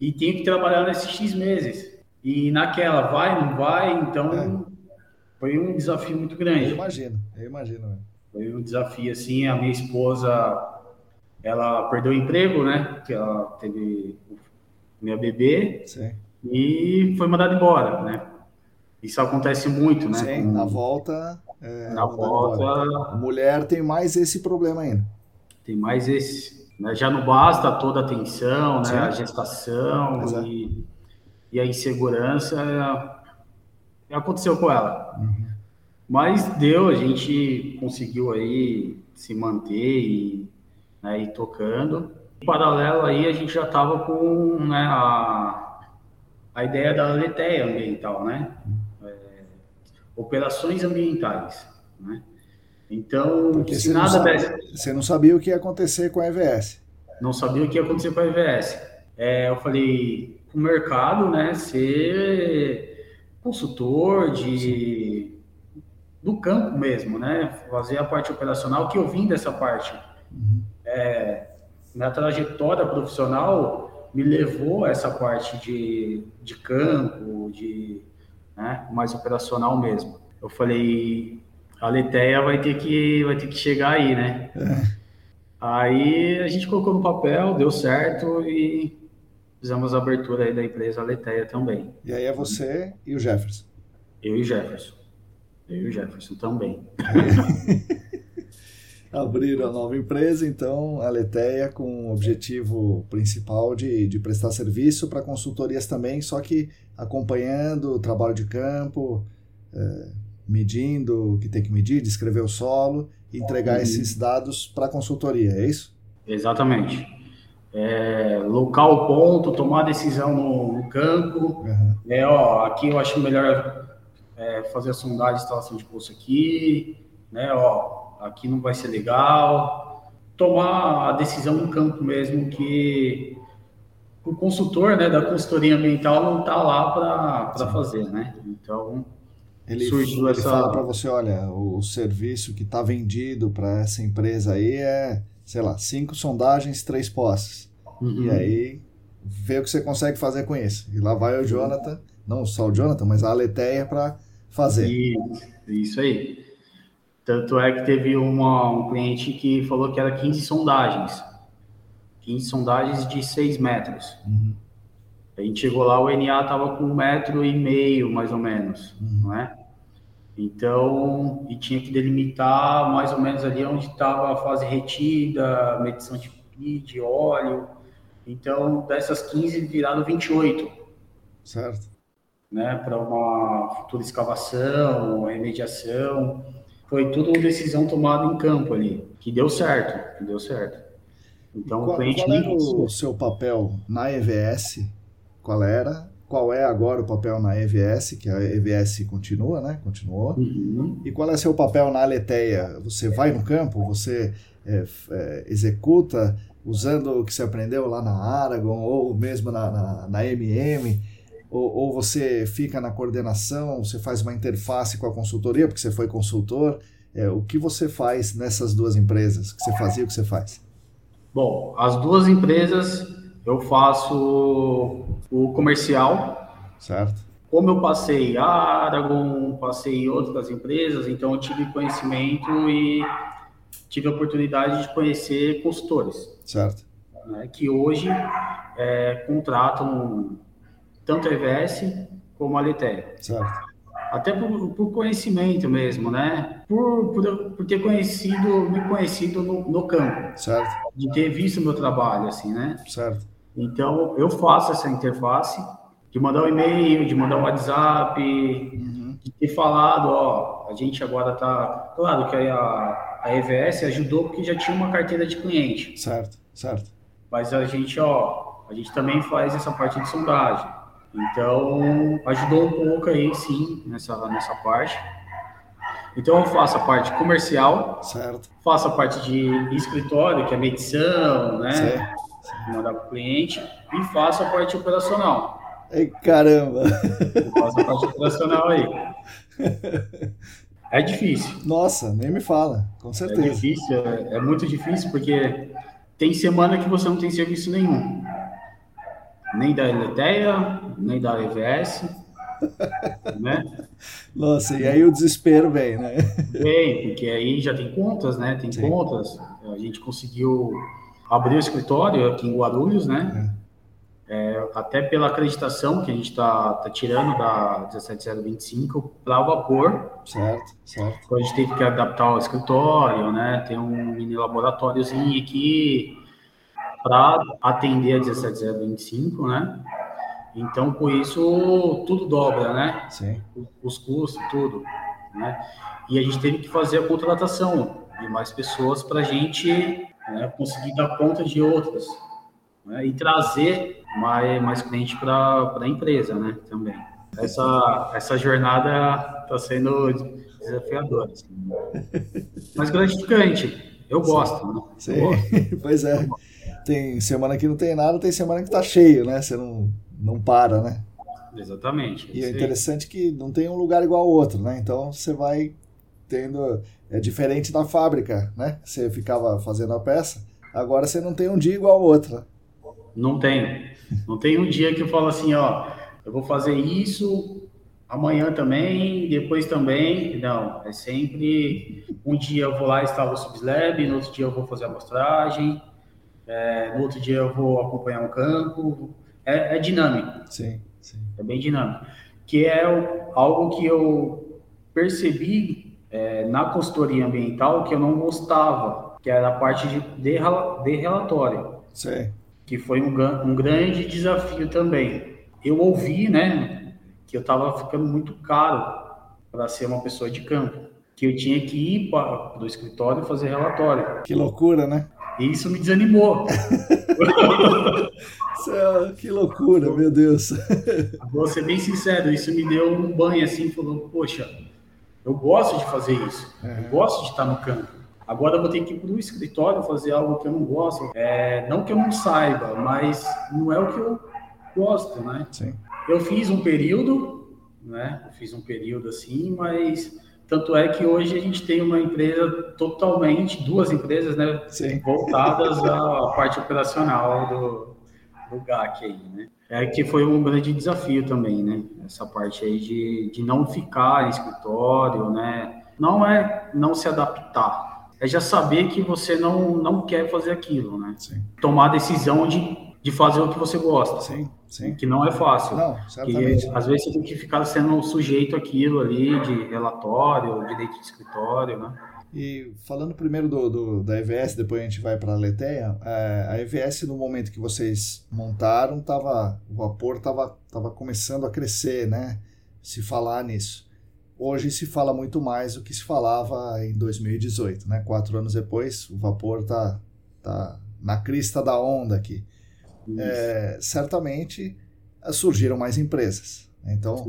E tenho que trabalhar nesses X meses. E naquela, vai, não vai, então é. foi um desafio muito grande. Eu imagino, eu imagino. Foi um desafio, assim, a minha esposa, ela perdeu o emprego, né, que ela teve minha bebê, Sim. e foi mandada embora, né. Isso acontece muito, né? Sim, com... na volta... É, na volta... A mulher tem mais esse problema ainda. Tem mais esse... Né? Já não basta toda a tensão, né, a gestação e, e a insegurança aconteceu com ela. Uhum. Mas deu, a gente conseguiu aí se manter e né, ir tocando. Em paralelo aí, a gente já estava com né, a, a ideia da leteia ambiental, né? É, operações ambientais, né? Então, Porque se nada não desse... Você não sabia o que ia acontecer com a EVS. Não sabia o que ia acontecer com a EVS. É, eu falei, o mercado, né, ser consultor de... Do campo mesmo, né? Fazer a parte operacional, que eu vim dessa parte. Uhum. É, na trajetória profissional, me levou a essa parte de, de campo, de né, mais operacional mesmo. Eu falei, a Leteia vai ter que, vai ter que chegar aí, né? É. Aí a gente colocou no papel, deu certo e fizemos a abertura aí da empresa Leteia também. E aí é você e o Jefferson? Eu e o Jefferson. Eu e o Jefferson também. <laughs> Abriram a nova empresa, então, a Leteia, com o objetivo principal de, de prestar serviço para consultorias também, só que acompanhando o trabalho de campo, é, medindo o que tem que medir, descrever o solo e entregar uhum. esses dados para a consultoria, é isso? Exatamente. É, local, ponto, tomar decisão no, campo. Uhum. É, ó, aqui eu acho melhor é, fazer a sondagem de instalação de poço aqui, né? Ó, aqui não vai ser legal. Tomar a decisão no campo mesmo que o consultor, né, da consultoria ambiental não está lá para fazer, né? Então ele, surgiu ele essa... fala para você, olha, o serviço que está vendido para essa empresa aí é, sei lá, cinco sondagens, três posses. Uhum. E aí vê o que você consegue fazer com isso. E lá vai o Jonathan, não só o Jonathan, mas a Aleteia para fazer. Isso, isso aí. Tanto é que teve uma, um cliente que falou que era 15 sondagens. 15 sondagens de 6 metros. Uhum. A gente chegou lá, o NA estava com um metro e meio, mais ou menos, uhum. não é? Então, e tinha que delimitar mais ou menos ali onde estava a fase retida, medição de PID, óleo. Então, dessas 15 viraram 28. Certo. Né, para uma futura escavação, remediação. Foi tudo decisão tomada em campo ali, que deu certo, que deu certo. Então, qual, o cliente qual era o seu papel na EVS? Qual era? Qual é agora o papel na EVS? Que a EVS continua, né? Continuou. Uhum. E qual é seu papel na Aleteia? Você vai no campo? Você é, é, executa usando o que você aprendeu lá na Aragon ou mesmo na, na, na MM? Ou, ou, você fica na coordenação, você faz uma interface com a consultoria, porque você foi consultor? É, o que você faz nessas duas empresas? O que você fazia e o que você faz? Bom, as duas empresas eu faço o comercial. Certo. Como eu passei a Aragon, passei outras empresas, então eu tive conhecimento e tive a oportunidade de conhecer consultores. Certo. Né, que hoje é, contratam tanto a EVS como a Letéia. Certo. Até por, por, conhecimento mesmo, né? Por, por, por, ter conhecido, me conhecido no, no campo. Certo. De ter visto meu trabalho, assim, né? Certo. Então, eu faço essa interface de mandar um e-mail, de mandar um WhatsApp, uhum. de ter falado, ó, a gente agora tá... Claro que a, a EVS ajudou porque já tinha uma carteira de cliente. Certo, certo. Mas a gente, ó, a gente também faz essa parte de sondagem. Então, ajudou um pouco aí, sim, nessa, nessa parte. Então, eu faço a parte comercial, certo. faço a parte de escritório, que é medição, né? Certo. Mandar para o cliente, e faço a parte operacional. Ai, caramba! Eu faço a parte operacional aí. É difícil. Nossa, nem me fala, com é certeza. É difícil, é, é muito difícil, porque tem semana que você não tem serviço nenhum. Nem da Eleteia, nem da EVS, <laughs> né? Nossa, e aí o desespero vem, né? Vem, porque aí já tem contas, né? Tem Sim. contas. A gente conseguiu abrir o escritório aqui em Guarulhos, né? É. É, até pela acreditação que a gente está tá tirando da 17025 para o vapor. Certo, certo. Então a gente teve que adaptar o escritório, né? Tem um mini laboratóriozinho aqui para atender a 17025, né? Então, com isso, tudo dobra, né? Sim. Os custos, tudo, né? E a gente teve que fazer a contratação de mais pessoas para a gente né, conseguir dar conta de outras né? e trazer mais, mais cliente para a empresa, né? Também. Essa, essa jornada está sendo desafiadora, assim. <laughs> mas gratificante. Eu gosto, né? Sim, eu gosto. <laughs> pois é. Tem semana que não tem nada, tem semana que está cheio, né? Você não, não para, né? Exatamente. E é interessante que não tem um lugar igual ao outro, né? Então você vai tendo. É diferente da fábrica, né? Você ficava fazendo a peça, agora você não tem um dia igual ao outro. Não tem. Não tem um dia que eu falo assim, ó, eu vou fazer isso amanhã também, depois também. Não, é sempre um dia eu vou lá instalar o Subslab, no outro dia eu vou fazer a amostragem, é, no outro dia eu vou acompanhar um campo. É, é dinâmico. Sim, sim. É bem dinâmico. Que é o, algo que eu percebi é, na consultoria ambiental que eu não gostava, que era a parte de, de, de relatório. Sim que foi um, um grande desafio também. Eu ouvi, né, que eu estava ficando muito caro para ser uma pessoa de campo, que eu tinha que ir para o escritório fazer relatório. Que loucura, né? E isso me desanimou. <laughs> que loucura, meu Deus. Vou ser bem sincero, isso me deu um banho assim, falou, poxa, eu gosto de fazer isso, eu gosto de estar no campo. Agora eu vou ter que ir para o escritório fazer algo que eu não gosto. É, não que eu não saiba, mas não é o que eu gosto, né? Sim. Eu fiz um período, né? Eu fiz um período assim, mas tanto é que hoje a gente tem uma empresa totalmente, duas empresas, né? Sim. Voltadas à parte operacional do, do GAC aí, né? É que foi um grande desafio também, né? Essa parte aí de, de não ficar em escritório, né? Não é não se adaptar, é já saber que você não, não quer fazer aquilo, né? Sim. Tomar a decisão de de fazer o que você gosta. Sim, sim. Que não é fácil. Não, certamente. Que, às vezes você tem que ficar sendo sujeito àquilo ali de relatório, direito de escritório, né? E falando primeiro do, do, da EVS, depois a gente vai para a Leteia, é, a EVS no momento que vocês montaram, tava, o vapor estava tava começando a crescer, né? Se falar nisso. Hoje se fala muito mais do que se falava em 2018, né? Quatro anos depois, o vapor está tá na crista da onda aqui é, certamente surgiram mais empresas. Então,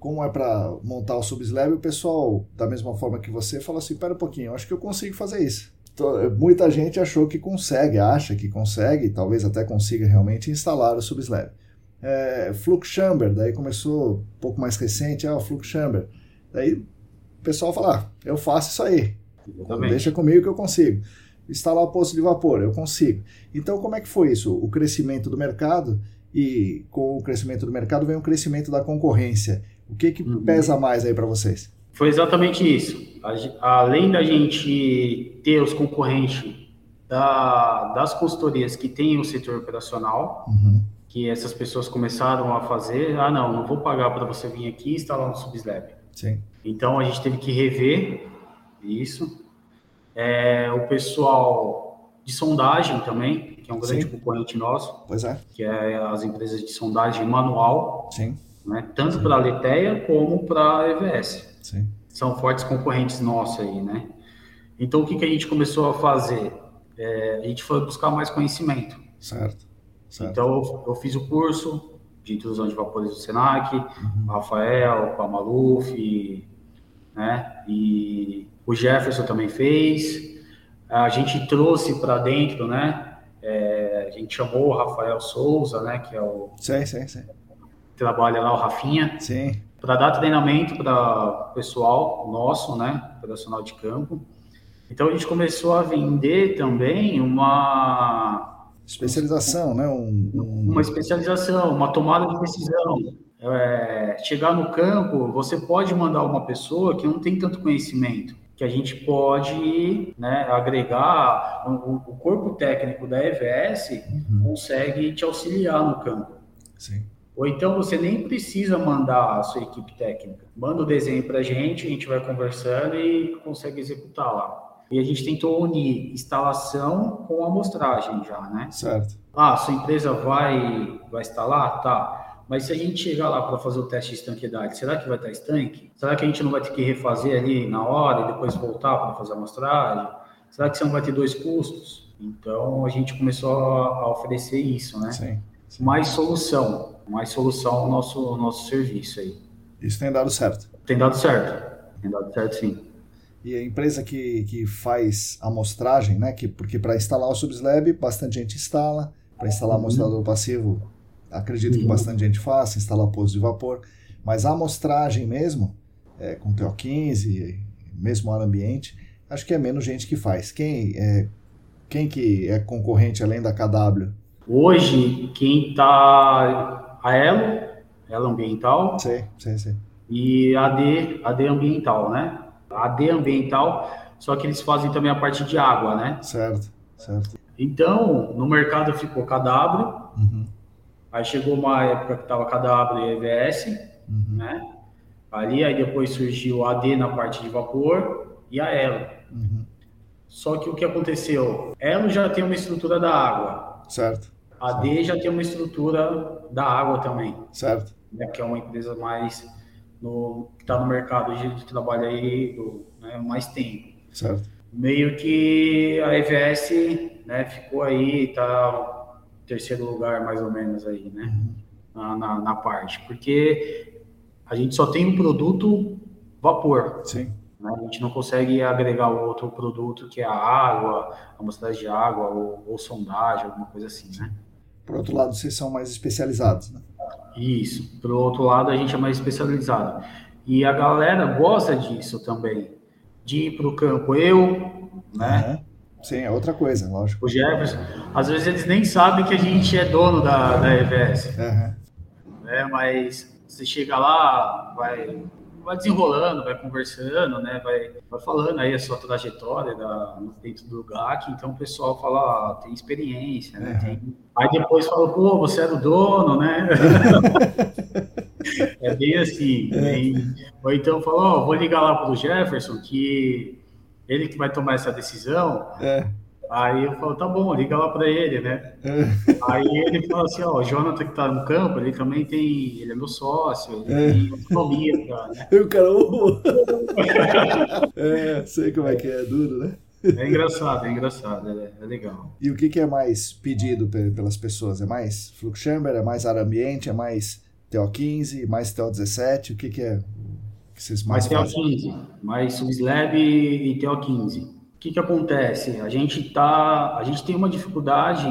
como é para montar o subslab, o pessoal, da mesma forma que você, fala assim: pera um pouquinho, eu acho que eu consigo fazer isso. Então, muita gente achou que consegue, acha que consegue, talvez até consiga realmente instalar o subslab. É, Flux Chamber, daí começou um pouco mais recente, ah, o Flux Chamber. Daí o pessoal fala: ah, eu faço isso aí, deixa comigo que eu consigo instalar o poço de vapor, eu consigo. Então, como é que foi isso? O crescimento do mercado e com o crescimento do mercado vem o crescimento da concorrência. O que, que uhum. pesa mais aí para vocês? Foi exatamente isso. Além da gente ter os concorrentes da, das consultorias que têm o setor operacional, uhum. que essas pessoas começaram a fazer, ah, não, não vou pagar para você vir aqui e instalar um subslab. Sim. Então, a gente teve que rever isso, é, o pessoal de sondagem também, que é um grande Sim. concorrente nosso. Pois é. Que é as empresas de sondagem manual. Sim. Né, tanto para a Leteia como para a EVS. Sim. São fortes concorrentes nossos aí, né? Então, o que, que a gente começou a fazer? É, a gente foi buscar mais conhecimento. Certo. certo. Então, eu fiz o curso de intrusão de vapores do Senac, uhum. Rafael, com a Maluf, né? E o Jefferson também fez. A gente trouxe para dentro, né? É, a gente chamou o Rafael Souza, né? Que é o. Sim, sim, sim. Trabalha lá, o Rafinha. Sim. Para dar treinamento para o pessoal nosso, né? Operacional de campo. Então a gente começou a vender também uma especialização, né? Um, um... Uma especialização, uma tomada de decisão é, chegar no campo, você pode mandar uma pessoa que não tem tanto conhecimento, que a gente pode né, agregar, o, o, corpo técnico da EVS uhum. consegue te auxiliar no campo. Sim. Ou então você nem precisa mandar a sua equipe técnica. Manda o desenho para a gente, a gente vai conversando e consegue executar lá. E a gente tentou unir instalação com amostragem já, né? Certo. Ah, sua empresa vai, vai instalar? Tá. Mas se a gente chegar lá para fazer o teste de estanqueidade, será que vai estar estanque? Será que a gente não vai ter que refazer ali na hora e depois voltar para fazer a amostragem? Será que você não vai ter dois custos? Então a gente começou a oferecer isso, né? Sim, sim. Mais solução, mais solução ao nosso, nosso serviço aí. Isso tem dado certo? Tem dado certo, tem dado certo sim. E a empresa que, que faz amostragem, né? Que, porque para instalar o Subslab, bastante gente instala. Para instalar uhum. amostrador passivo, acredito que uhum. bastante gente faça, instalar poço de vapor, mas a amostragem mesmo, é, com TO15, mesmo ar ambiente, acho que é menos gente que faz. Quem é, quem que é concorrente além da KW? Hoje, quem está a Elo, Elo Ambiental. Sim, sim, sim. E AD, AD Ambiental, né? AD Ambiental, só que eles fazem também a parte de água, né? Certo, certo. Então, no mercado ficou KW, uhum. Aí chegou uma época que estava KW e EVS, uhum. né? Ali, aí depois surgiu a AD na parte de vapor e a Elo. Uhum. Só que o que aconteceu? Elo já tem uma estrutura da água. Certo. A AD já tem uma estrutura da água também. Certo. Né? Que é uma empresa mais no, que está no mercado de, de trabalho aí do, né, mais tempo. Certo. Meio que a EVS né, ficou aí, tá terceiro lugar, mais ou menos, aí, né? Na, na, na, parte. Porque a gente só tem um produto vapor. Sim. Né? A gente não consegue agregar outro produto, que é a água, a amostragem de água, ou, ou sondagem, alguma coisa assim, né? Por outro lado, vocês são mais especializados, né? Isso. Por outro lado, a gente é mais especializado. E a galera gosta disso também, de ir para o campo. Eu, né? Uhum Sim, é outra coisa, lógico. O Jefferson, às vezes eles nem sabem que a gente é dono da, da EVS. Uhum. É, mas você chega lá, vai vai desenrolando, vai conversando, né? Vai, vai falando aí a sua trajetória da, dentro do GAC, então o pessoal fala, ah, tem experiência, né? Tem... Aí depois fala, pô, você é do dono, né? <laughs> é bem assim. É. Bem... Ou então fala, ó, oh, vou ligar lá pro Jefferson, que ele que vai tomar essa decisão. É. Aí eu falo, tá bom, liga lá para ele, né? É. Aí ele fala assim, ó, o Jonathan que tá no campo, ele também tem, ele é meu sócio, ele é. tem autonomia, né? <laughs> E o cara, oh. <laughs> é, sei como é que é, é duro, né? É engraçado, é engraçado, é, é, legal. E o que, que é mais pedido pelas pessoas? É mais Flux Chamber, é mais ar ambiente, é mais TO15, mais TO17? O que, que é vocês mais, mais TO15, mais Subslab e TO15 que, que acontece? A gente tá, a gente tem uma dificuldade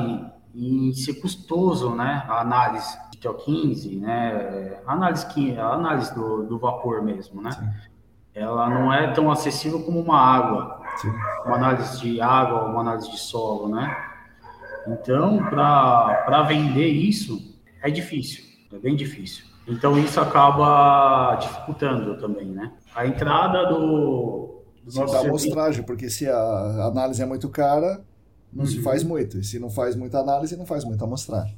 em ser custoso, né? A análise de TO15, né? A análise que a análise do, do vapor mesmo, né? Sim. Ela não é tão acessível como uma água, Sim. uma análise de água, uma análise de solo, né? Então, para vender isso é difícil, é bem difícil. Então isso acaba dificultando também, né? A entrada do do nosso da amostragem, porque se a análise é muito cara, não uhum. se faz muito. E se não faz muita análise, não faz muita amostragem.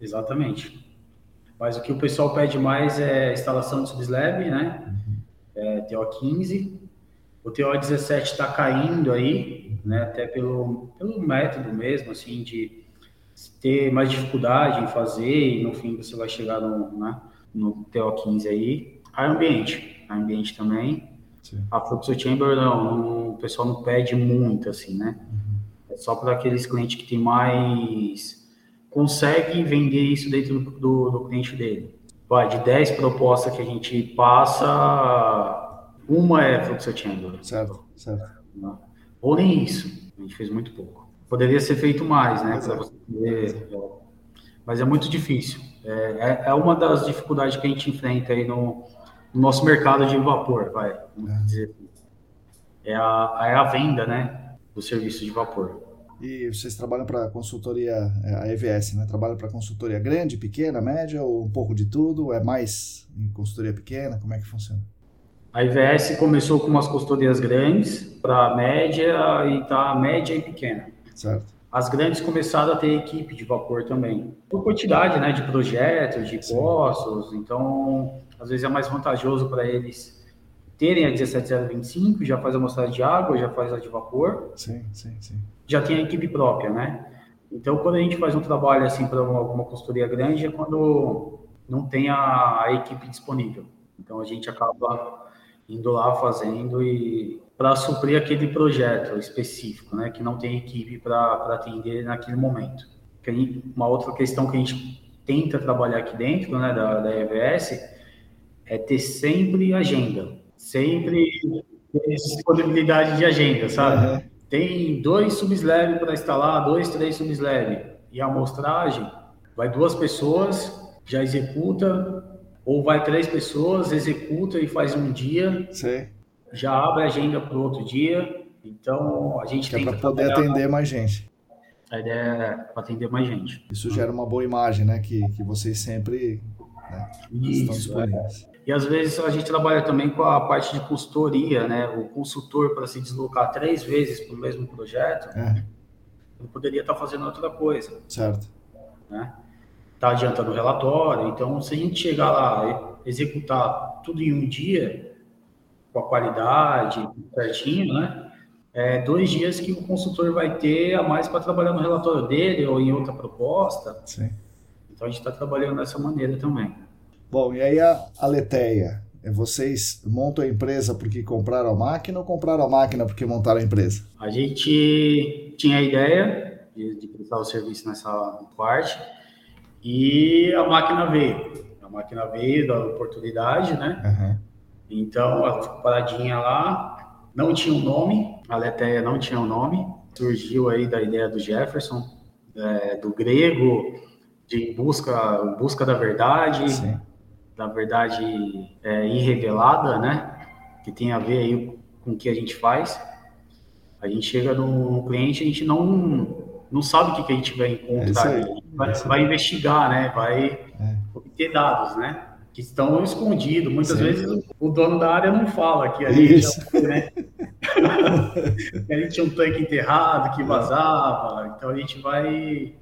Exatamente. Mas o que o pessoal pede mais é instalação de subslab, né? Uhum. É, TO15. O TO17 está caindo aí, né? Até pelo, pelo método mesmo, assim, de ter mais dificuldade em fazer e no fim você vai chegar no, né, no TO15 aí. A ambiente, a ambiente também. Sim. A Fluxo Chamber, não, o pessoal não pede muito, assim, né? Uhum. É só para aqueles clientes que tem mais... Consegue vender isso dentro do, do cliente dele. Vai, de 10 propostas que a gente passa, uma é Fluxo Chamber. Certo, certo. Não. Ou nem isso. A gente fez muito pouco. Poderia ser feito mais, né? É. Você... Mas é muito difícil. É, é, é uma das dificuldades que a gente enfrenta aí no, no nosso mercado de vapor, vai, vamos é. dizer assim. É a, é a venda, né, do serviço de vapor. E vocês trabalham para consultoria, é, a EVS, né? Trabalham para consultoria grande, pequena, média ou um pouco de tudo? É mais em consultoria pequena? Como é que funciona? A EVS começou com umas consultorias grandes para média e tá média e pequena. Certo. As grandes começaram a ter equipe de vapor também, por quantidade, né, de projetos, de postos. Então, às vezes é mais vantajoso para eles terem a 17025, já faz a amostragem de água, já faz a de vapor. Sim, sim, sim. Já tem a equipe própria, né? Então, quando a gente faz um trabalho assim para alguma consultoria grande, é quando não tem a, a equipe disponível. Então, a gente acaba indo lá fazendo e para suprir aquele projeto específico, né, que não tem equipe para atender naquele momento. Uma outra questão que a gente tenta trabalhar aqui dentro, né, da, da EVS, é ter sempre agenda, sempre disponibilidade de agenda, sabe? Uhum. Tem dois subslab para instalar, dois, três subslab, e a amostragem vai duas pessoas, já executa, ou vai três pessoas, executa e faz um dia, Sim. Já abre a agenda para o outro dia. Então a gente que tem é para poder atender mais gente. A ideia é para atender mais gente. Isso gera uma boa imagem, né? Que, que vocês sempre né, Isso, estão disponíveis. É. E às vezes a gente trabalha também com a parte de consultoria, né? O consultor para se deslocar três vezes para o mesmo projeto, é. ele poderia estar tá fazendo outra coisa. Certo. Né? Tá adiantando o relatório. Então, se a gente chegar lá e executar tudo em um dia, com a qualidade certinho, né? É dois dias que o consultor vai ter a mais para trabalhar no relatório dele ou em outra proposta. Sim. Então a gente está trabalhando dessa maneira também. Bom, e aí a, a Leteia? É, vocês montam a empresa porque compraram a máquina ou compraram a máquina porque montaram a empresa? A gente tinha a ideia de, de prestar o serviço nessa parte e a máquina veio. A máquina veio da oportunidade, né? Uhum. Então, ela ficou paradinha lá, não tinha um nome, a Leteia não tinha um nome, surgiu aí da ideia do Jefferson, é, do grego, de busca, busca da verdade, Sim da verdade é, irrevelada, né? Que tem a ver aí com o que a gente faz. A gente chega no, cliente, a gente não não sabe o que, que a gente vai encontrar, é vai, vai, investigar, né? Vai é. obter dados, né? Que estão escondidos. Muitas Sim. vezes o dono da área não fala que ali já, né? <laughs> a gente tinha um tanque enterrado que vazava, então a gente vai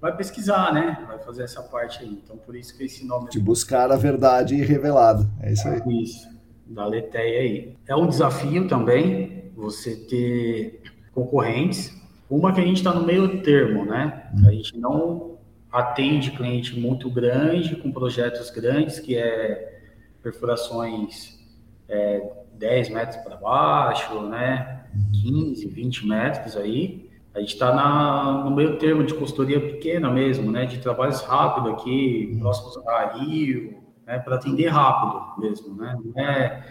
vai pesquisar, né? Vai fazer essa parte aí. Então por isso que esse nome de buscar a verdade revelada. É isso aí. Isso. Da Leteia aí. É um desafio também você ter concorrentes. Uma que a gente está no meio termo, né? A gente não atende cliente muito grande, com projetos grandes, que é perfurações é, 10 metros para baixo, né? 15, 20 metros aí. A gente está no meio termo de consultoria pequena mesmo, né? De trabalhos rápidos aqui, próximos a Rio, né? Para atender rápido mesmo, né? É,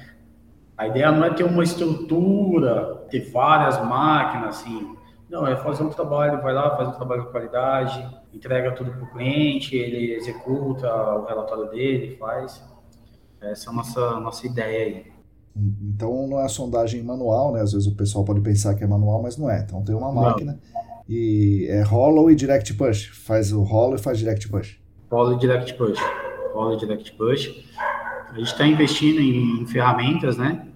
a ideia não é ter uma estrutura, ter várias máquinas, assim. Não, é fazer um trabalho, vai lá, faz um trabalho de qualidade, entrega tudo para o cliente, ele executa o relatório dele, faz. Essa é a nossa, nossa ideia aí. Então não é sondagem manual, né? Às vezes o pessoal pode pensar que é manual, mas não é. Então tem uma máquina não. e é hollow e direct push. Faz o hollow e faz direct push. Hollow e direct push. Hollow e direct push. A gente está investindo em ferramentas, né?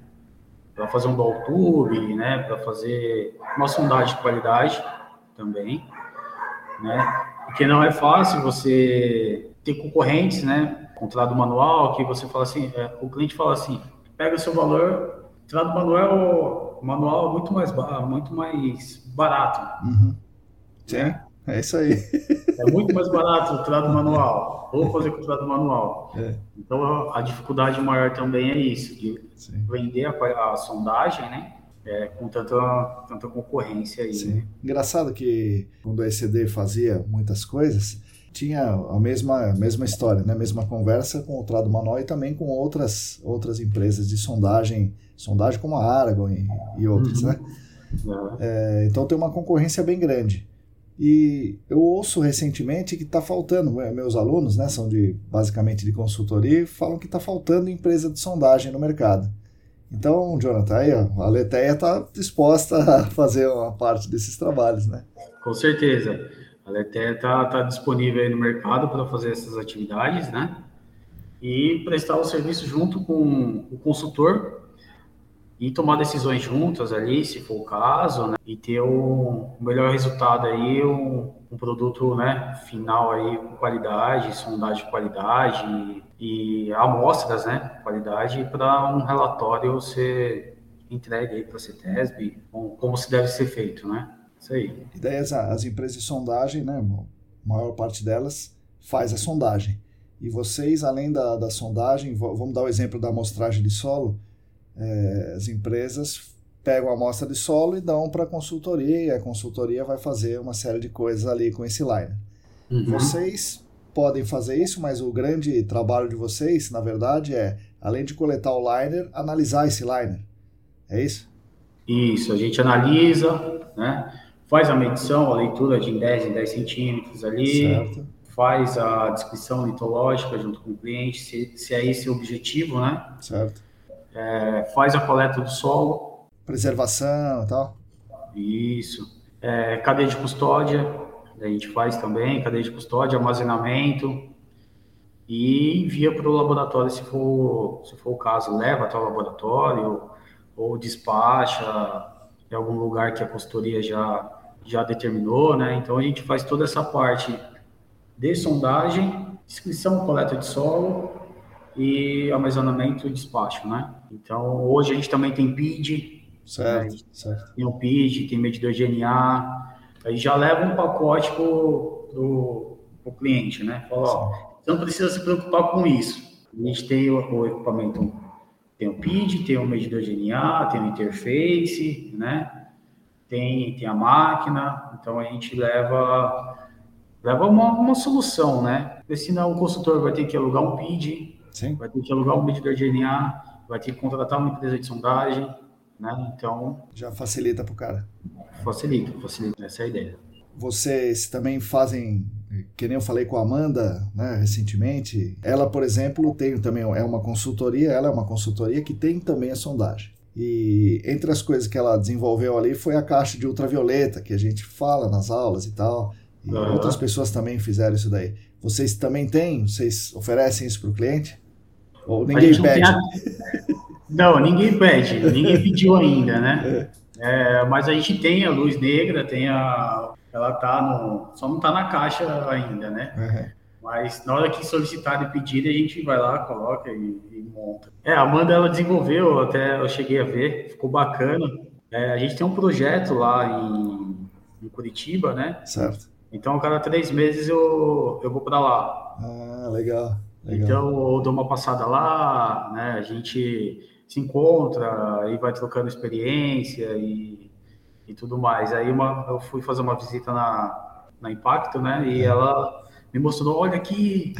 Para fazer um ball tube, né? Para fazer uma sondagem de qualidade também, né? Porque não é fácil você ter concorrentes, né? Contrato manual, que você fala assim, é, o cliente fala assim, pega o seu valor, contrato manual, manual é muito mais, muito mais barato. Uhum. Né? é isso aí. <laughs> É muito mais barato o contrato manual, ou fazer contrato manual. É. Então a dificuldade maior também é isso, de Sim. vender a, a sondagem, né? É, com tanta, tanta concorrência aí. Sim. Né? Engraçado que quando a ECD fazia muitas coisas, tinha a mesma, a mesma história, né? a mesma conversa com o Trado Manual e também com outras, outras empresas de sondagem, sondagem como a Aragon e, e outras, uhum. né? É. É, então tem uma concorrência bem grande. E eu ouço recentemente que está faltando, meus alunos, né, são de basicamente de consultoria, falam que está faltando empresa de sondagem no mercado. Então, Jonathan, aí, a Leteia está disposta a fazer uma parte desses trabalhos, né? Com certeza. A Leteia está tá disponível aí no mercado para fazer essas atividades, né? E prestar o serviço junto com o consultor e tomar decisões juntas ali, se for o caso, né? E ter o, melhor resultado aí, um, um produto, né, final aí com qualidade, sondagem de qualidade e, amostras, né, qualidade para um relatório ser entregue aí para a CETESB, como, como se deve ser feito, né? Isso aí. E daí as, as empresas de sondagem, né, a maior parte delas faz a sondagem. E vocês, além da, da sondagem, vamos dar o exemplo da amostragem de solo, é, as empresas pegam a amostra de solo e dão para a consultoria, e a consultoria vai fazer uma série de coisas ali com esse liner. Uhum. Vocês podem fazer isso, mas o grande trabalho de vocês, na verdade, é, além de coletar o liner, analisar esse liner. É isso? Isso, a gente analisa, né? faz a medição, a leitura de 10 em 10 centímetros ali, certo. faz a descrição litológica junto com o cliente, se, se é esse o objetivo, né? Certo é, faz a coleta do solo. Preservação e tal. Isso. É, cadeia de custódia, a gente faz também, cadeia de custódia, armazenamento e envia para o laboratório se for, se for o caso, leva até o laboratório ou despacha em algum lugar que a consultoria já, já determinou, né? Então a gente faz toda essa parte de sondagem, descrição, coleta de solo e armazenamento e despacho, né? Então, hoje a gente também tem PID, certo, né? certo. tem o PID, tem medidor de DNA, aí já leva um pacote para o cliente, né? Fala, ó, você não precisa se preocupar com isso. A gente tem o, o equipamento, tem o PID, tem o medidor de DNA, tem o interface, né? Tem, tem a máquina, então a gente leva leva uma, uma solução, né? Porque senão o consultor vai ter que alugar um PID, Sim. vai ter que alugar um medidor de DNA, vai ter que contratar uma empresa de sondagem, né? Então. Já facilita para o cara. Facilita, facilita, essa é a ideia. Vocês também fazem, que nem eu falei com a Amanda, né, recentemente. Ela, por exemplo, tem também é uma consultoria, ela é uma consultoria que tem também a sondagem. E entre as coisas que ela desenvolveu ali foi a caixa de ultravioleta, que a gente fala nas aulas e tal. E uhum. outras pessoas também fizeram isso daí. Vocês também têm? Vocês oferecem isso para o cliente? Ou ninguém pede? <laughs> Não, ninguém pede, ninguém pediu ainda, né? É, mas a gente tem a luz negra, tem a. Ela tá no. Só não tá na caixa ainda, né? Uhum. Mas na hora que solicitar e pedir, a gente vai lá, coloca e, e, monta. É, a Amanda ela desenvolveu, até eu cheguei a ver, ficou bacana. É, a gente tem um projeto lá em, em Curitiba, né? Certo. Então, a cada três meses eu, eu vou para lá. Ah, legal, legal. Então, eu dou uma passada lá, né? A gente se encontra e vai trocando experiência e, e tudo mais. Aí uma, eu fui fazer uma visita na, na Impacto, né? E é. ela me mostrou, olha aqui.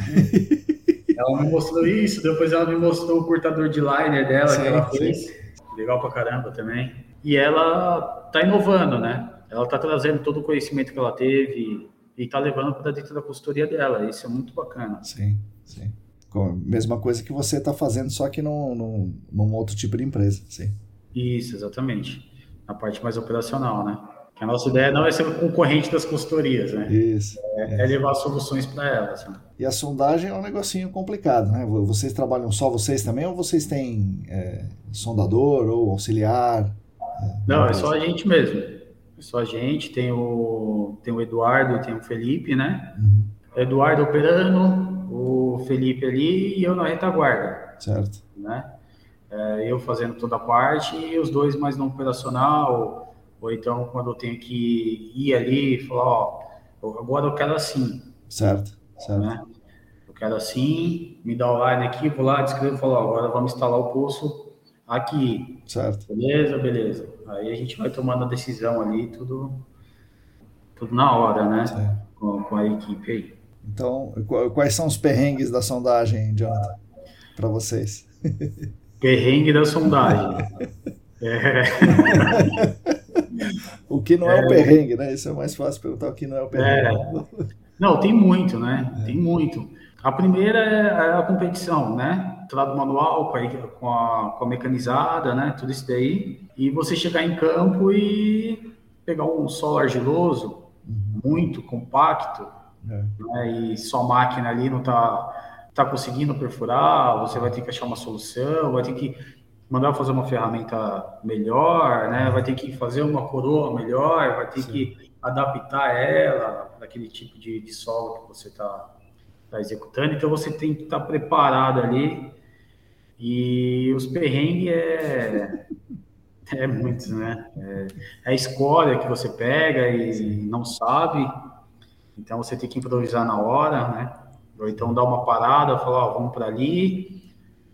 <laughs> ela me mostrou isso, depois ela me mostrou o cortador de liner dela sim, que ela fez. Legal pra caramba também. E ela tá inovando, né? ela está trazendo todo o conhecimento que ela teve e está levando para dentro da consultoria dela. Isso é muito bacana. Sim, sim. Mesma coisa que você está fazendo, só que num, num, num, outro tipo de empresa, sim. Isso, exatamente. Na parte mais operacional, né? Que a nossa ideia não é ser concorrente das consultorias, né? Isso. É, é. é levar soluções para elas. Né? E a sondagem é um negocinho complicado, né? Vocês trabalham só vocês também ou vocês têm é, sondador ou auxiliar? É, não, é só a gente mesmo só a gente, tem o, tem o Eduardo e tem o Felipe, né? Uhum. Eduardo operando, o Felipe ali e eu na retaguarda. Certo. Né? É, eu fazendo toda a parte e os dois mais no operacional, ou então quando eu tenho que ir ali e falar, ó, agora eu quero assim. Certo, certo. Né? Eu quero assim, me dá o line aqui, vou lá, descrevo e falo, ó, agora vamos instalar o pulso aqui. Certo. Beleza, beleza. Aí a gente vai tomando a decisão ali, tudo, tudo na hora, né? Com, com, a equipe aí. Então, quais são os perrengues da sondagem, Jonathan, para vocês? <laughs> Perrengue da sondagem. é. o que não é, é o perrengue, né? Isso é mais fácil perguntar o que não é o perrengue. É. Não, tem muito, né? Tem muito. A primeira é a competição, né? Trado manual com a, com a, com a mecanizada, né? Tudo isso daí. E você chegar em campo e pegar um solo argiloso muito compacto, é. né? E sua máquina ali não tá, tá conseguindo perfurar, você vai ter que achar uma solução, vai ter que mandar fazer uma ferramenta melhor, né? Vai ter que fazer uma coroa melhor, vai ter Sim. que adaptar ela para aquele tipo de, de solo que você está tá executando. Então você tem que estar tá preparado ali. E os perrengues é, é muitos, né? É, é, a escolha que você pega e não sabe. Então você tem que improvisar na hora, né? Ou então dar uma parada, falar, ó, vamos para ali,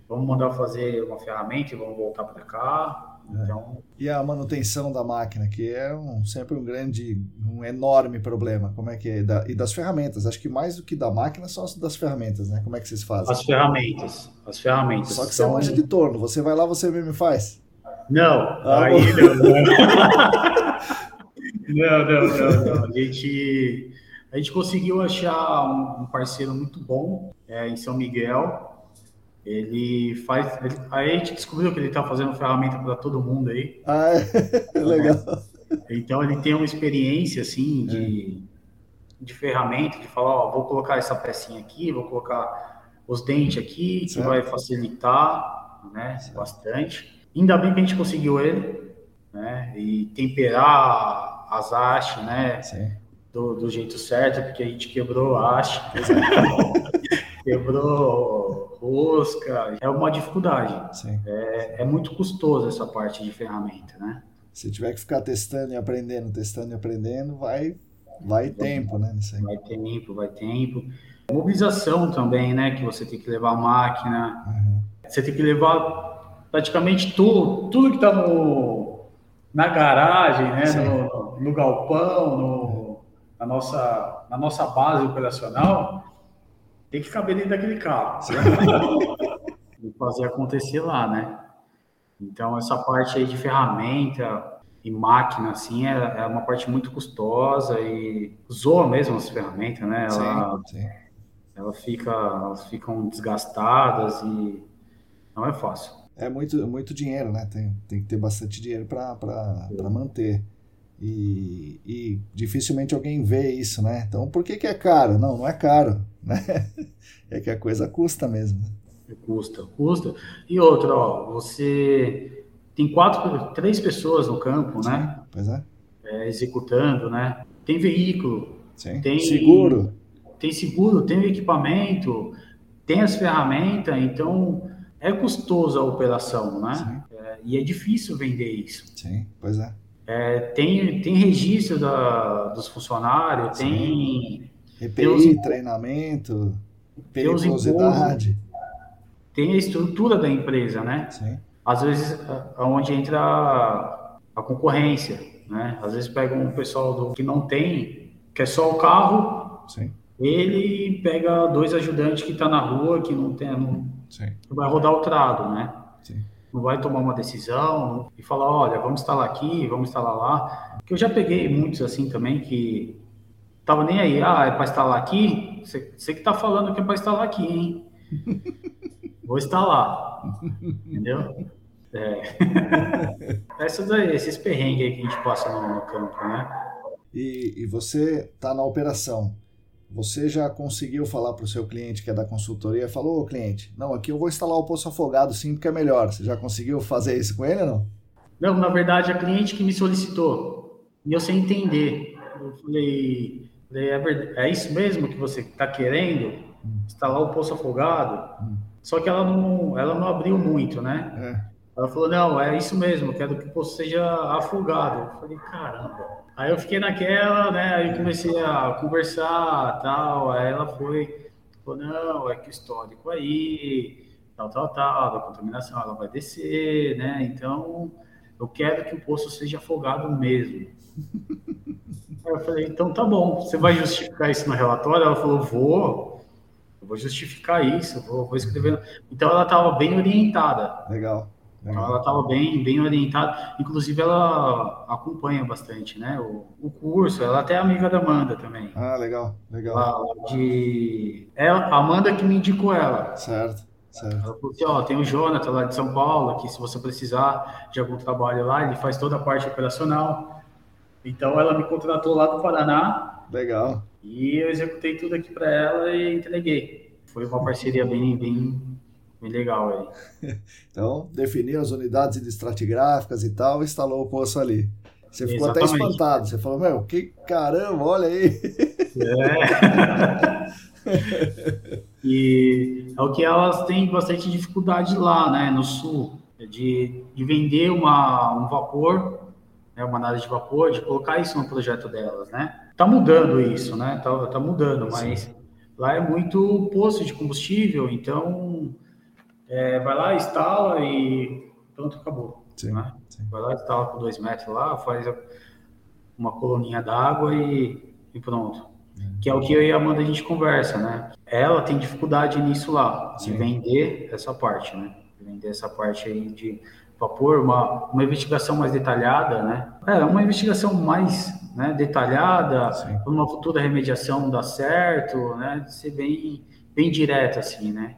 vamos mandar fazer uma ferramenta e vamos voltar para cá. É. Então... E a manutenção da máquina, que é um, sempre um grande, um enorme problema. Como é que é? Da, e das ferramentas. Acho que mais do que da máquina são as das ferramentas, né? Como é que vocês fazem? As ferramentas. As ferramentas. Só que são... você manja de torno. Você vai lá, você mesmo faz. Não, ah, aí não, <laughs> não. não, não, não, A gente, a gente conseguiu achar um, parceiro muito bom é, em São Miguel ele faz. Ele, aí a gente descobriu que ele está fazendo ferramenta para todo mundo aí. Ah, é. <laughs> legal. Então ele tem uma experiência assim de, é. de ferramenta, de falar, ó, vou colocar essa pecinha aqui, vou colocar os dentes aqui, que certo. vai facilitar, né, certo. bastante. Ainda bem que a gente conseguiu ele, né, e temperar as hastes, né, do, do, jeito certo, porque a gente quebrou haste. <laughs> quebrou rosca, é uma dificuldade. É, é, muito custoso essa parte de ferramenta, né? Se tiver que ficar testando e aprendendo, testando e aprendendo, vai, vai tempo, né? Vai tempo, vai tempo. Mobilização também, né? Que você tem que levar a máquina, uhum. você tem que levar praticamente tudo, tudo que está no, na garagem, né? No, no, galpão, no, na, nossa, na nossa base operacional tem que caber dentro daquele carro. <laughs> e fazer acontecer lá, né? Então, essa parte aí de ferramenta e máquina, assim, é, é uma parte muito custosa e zoa mesmo as ferramentas, né? Ela, sim, sim. ela fica, elas ficam desgastadas e não é fácil. É muito, muito dinheiro, né? Tem, tem que ter bastante dinheiro para manter. E, e, dificilmente alguém vê isso, né? Então, por que, que é caro? Não, não é caro, <laughs> né? É que a coisa custa mesmo. Né? Custa, custa. E outra, ó, você tem quatro, três pessoas no campo, Sim, né? Pois é. é. Executando, né? Tem veículo, Sim. tem seguro, tem seguro, tem equipamento, tem as ferramentas, então é custoso a operação, né? É, e é difícil vender isso. Sim, pois é. É tem, tem registro da, dos funcionários, Sim. tem. EPI, tem treinamento, periculosidade. Tem a estrutura da empresa, né? Sim. Às vezes, onde entra a, a concorrência, né? Às vezes pega um pessoal do, que não tem, que é só o carro. Sim ele pega dois ajudantes que estão tá na rua, que não tem, não, vai rodar o trado, né? Sim. Não vai tomar uma decisão e falar, olha, vamos instalar aqui, vamos instalar lá. Que eu já peguei muitos assim também que tava nem aí, ah, é para instalar aqui? Você, você que tá falando que é para instalar aqui, hein? <laughs> Vou instalar, entendeu? É. <laughs> Esses perrengues aí que a gente passa no, no campo, né? E, e você tá na operação. Você já conseguiu falar para o seu cliente que é da consultoria? Falou, cliente, não, aqui eu vou instalar o poço afogado sim, porque é melhor. Você já conseguiu fazer isso com ele ou não? Não, na verdade, a cliente que me solicitou. E eu sem entender. Eu falei, é, é isso mesmo que você está querendo? Hum. Instalar o poço afogado? Hum. Só que ela não, ela não abriu muito, né? É. Ela falou, não, é isso mesmo, quero que o poço seja afogado. Eu falei, caramba. Aí eu fiquei naquela, né? Aí comecei a conversar, tal. Aí ela foi, falou, não, é que histórico aí, tal, tal, tal, da contaminação, ela vai descer, né? Então, eu quero que o poço seja afogado mesmo. <laughs> Aí eu falei, então tá bom, você vai justificar isso no relatório? Ela falou, vou, eu vou justificar isso, vou, vou escrever. Então ela estava bem orientada. Legal. Então ela estava bem, bem orientada. Inclusive ela acompanha bastante, né? O, o curso. Ela até é amiga da Amanda também. Ah, legal, legal. de ela, a Amanda que me indicou ela. Certo. Certo. Ela falou assim, ó, tem o Jonathan lá de São Paulo, que se você precisar de algum trabalho lá, ele faz toda a parte operacional. Então ela me contratou lá do Paraná. Legal. E eu executei tudo aqui para ela e entreguei. Foi uma parceria bem, bem, Bem legal aí. <laughs> então, definiu as unidades de estratigráficas e tal, instalou o poço ali. Você ficou Exatamente. até espantado. Você falou, meu, que caramba, olha aí. É. <laughs> e é o que elas têm bastante dificuldade lá, né, no sul, de, de vender uma, um vapor, né, uma nave de vapor, de colocar isso no projeto delas, né. Tá mudando isso, né, tá, tá mudando, mas Sim. lá é muito poço de combustível, então é, vai lá, instala e pronto, acabou. Sim, né? sim. Vai lá, instala com dois metros lá, faz uma coluninha d'água e, e pronto. Que é o que eu e a Amanda a gente conversa, né? Ela tem dificuldade nisso lá, de vender essa parte, né? Vender essa parte aí de vapor, uma, uma investigação mais detalhada, né? É, uma investigação mais né, detalhada, para uma futura remediação dar certo, né? Ser bem, bem direta, assim, né?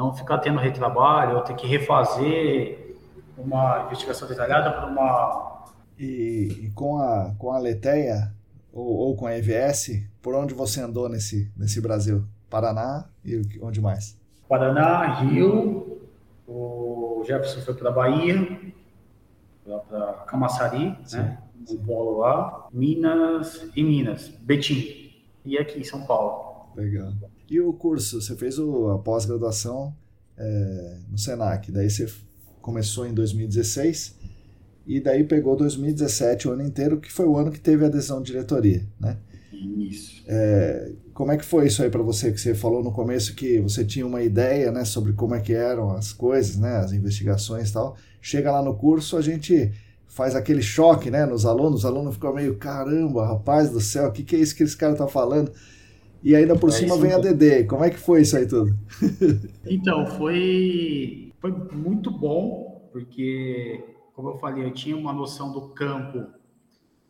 Não ficar tendo retrabalho ou ter que refazer uma investigação detalhada para uma. E, e, com, a, com a Leteia ou, ou, com a EVS, por onde você andou nesse, nesse Brasil? Paraná e onde mais? Paraná, Rio, o Jefferson foi para Bahia, para Camaçari, Sim. né? São Paulo lá, Minas e Minas, Betim, e aqui em São Paulo. Legal. E o curso? Você fez o, a pós-graduação é, no Senac, daí você começou em 2016 e daí pegou 2017 o ano inteiro, que foi o ano que teve a adesão de diretoria, né? Isso. É, como é que foi isso aí para você que você falou no começo que você tinha uma ideia, né, sobre como é que eram as coisas, né, as investigações e tal. Chega lá no curso, a gente faz aquele choque, né, nos alunos, os alunos ficam meio, caramba, rapaz do céu, o que, que é isso que esse cara tá falando? E ainda por é cima vem a DD. Como é que foi isso aí tudo? <laughs> então, foi, foi muito bom, porque, como eu falei, eu tinha uma noção do campo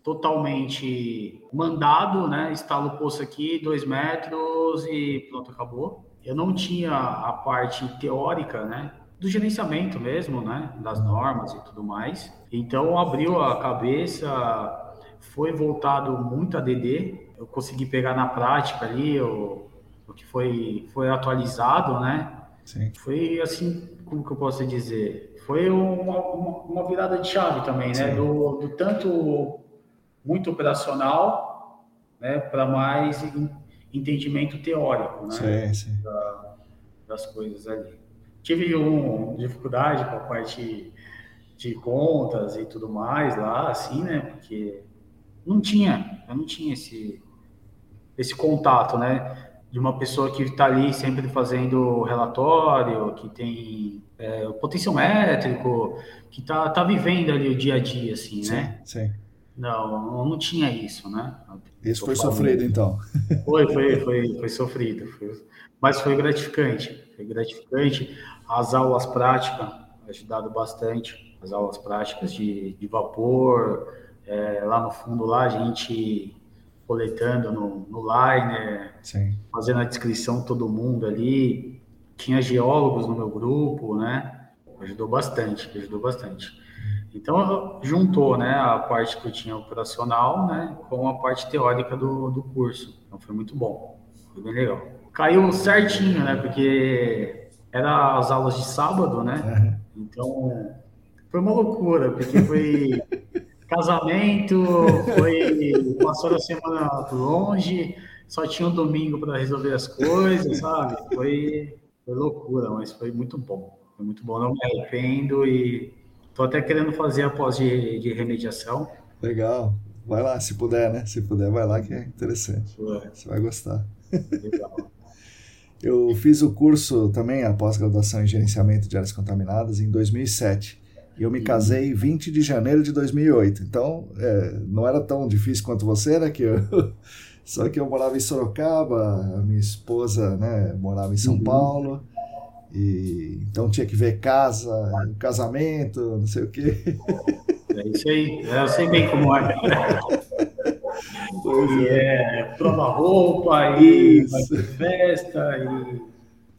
totalmente mandado, né? Instala o poço aqui, dois metros e pronto, acabou. Eu não tinha a parte teórica, né? Do gerenciamento mesmo, né? Das normas e tudo mais. Então, abriu a cabeça foi voltado muito a DD. Eu consegui pegar na prática ali o, o que foi, foi atualizado, né? Sim. Foi assim, como que eu posso dizer? Foi uma, uma, uma virada de chave também, né? Do, do, tanto muito operacional, né, para mais entendimento teórico, né? Sim, sim. Da, das coisas ali. Tive uma dificuldade com a parte de contas e tudo mais lá, assim, né? Porque não tinha, eu não tinha esse, esse contato, né? De uma pessoa que está ali sempre fazendo relatório, que tem é, o potenciométrico, que está tá vivendo ali o dia a dia, assim, sim, né? Sim. Não, não tinha isso, né? Isso foi falando. sofrido, então. Foi, foi, foi, foi sofrido. Foi, mas foi gratificante. Foi gratificante. As aulas práticas ajudado bastante. As aulas práticas de, de vapor. É, lá no fundo, lá a gente coletando no, no liner, Sim. fazendo a descrição todo mundo ali. Tinha geólogos no meu grupo, né? Ajudou bastante, ajudou bastante. Então, juntou né, a parte que eu tinha operacional né, com a parte teórica do, do curso. Então, foi muito bom, foi bem legal. Caiu certinho, né, porque era as aulas de sábado, né? Então, foi uma loucura, porque foi <laughs> casamento, foi passou a semana longe, só tinha um domingo para resolver as coisas, sabe? Foi, foi loucura, mas foi muito bom. Foi muito bom, não me arrependo e Estou até querendo fazer a pós de, de remediação. Legal. Vai lá, se puder, né? Se puder, vai lá que é interessante. Você vai gostar. Legal. <laughs> Eu fiz o curso também, a pós-graduação em gerenciamento de áreas contaminadas, em 2007. E eu me casei 20 de janeiro de 2008. Então, é, não era tão difícil quanto você, né? Que eu, <laughs> só que eu morava em Sorocaba, a minha esposa né, morava em São uhum. Paulo. E, então tinha que ver casa, casamento, não sei o quê. É isso aí, eu sei bem como é. <laughs> E é, prova roupa, e festa, e.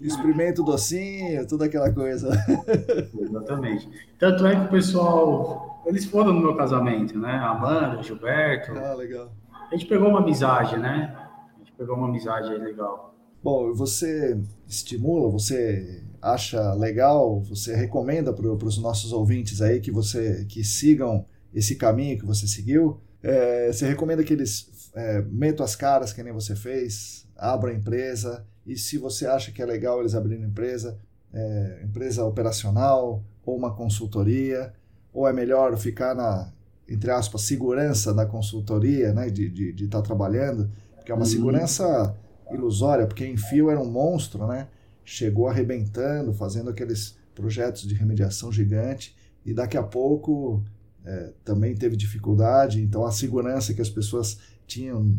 Experimenta o docinho, toda aquela coisa. <laughs> Exatamente. Tanto é que o pessoal, eles foram no meu casamento, né? Amanda, Gilberto. Ah, legal. A gente pegou uma amizade, né? A gente pegou uma amizade aí legal. Bom, você estimula, você acha legal, você recomenda para os nossos ouvintes aí que você que sigam esse caminho que você seguiu? É, você recomenda que eles é, metam as caras que nem você fez, abram a empresa e se você acha que é legal eles abrirem empresa, é, empresa operacional ou uma consultoria, ou é melhor ficar na entre aspas segurança da consultoria, né, de estar de, de tá trabalhando, porque é uma uhum. segurança ilusória, porque Enfio era um monstro, né? Chegou arrebentando, fazendo aqueles projetos de remediação gigante e daqui a pouco é, também teve dificuldade, então a segurança que as pessoas tinham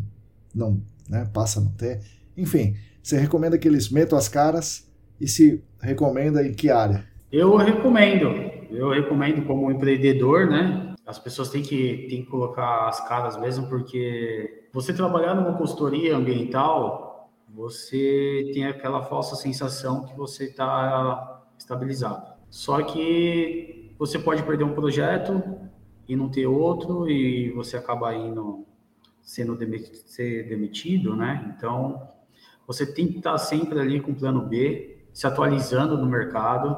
não né, passa a não ter. Enfim, você recomenda que eles metam as caras e se recomenda em que área? Eu recomendo, eu recomendo como empreendedor, né? As pessoas têm que, têm que colocar as caras mesmo, porque você trabalhar numa consultoria ambiental você tem aquela falsa sensação que você está estabilizado. Só que você pode perder um projeto e não ter outro e você acaba indo sendo demitido, né? Então, você tem que estar sempre ali com o plano B, se atualizando no mercado,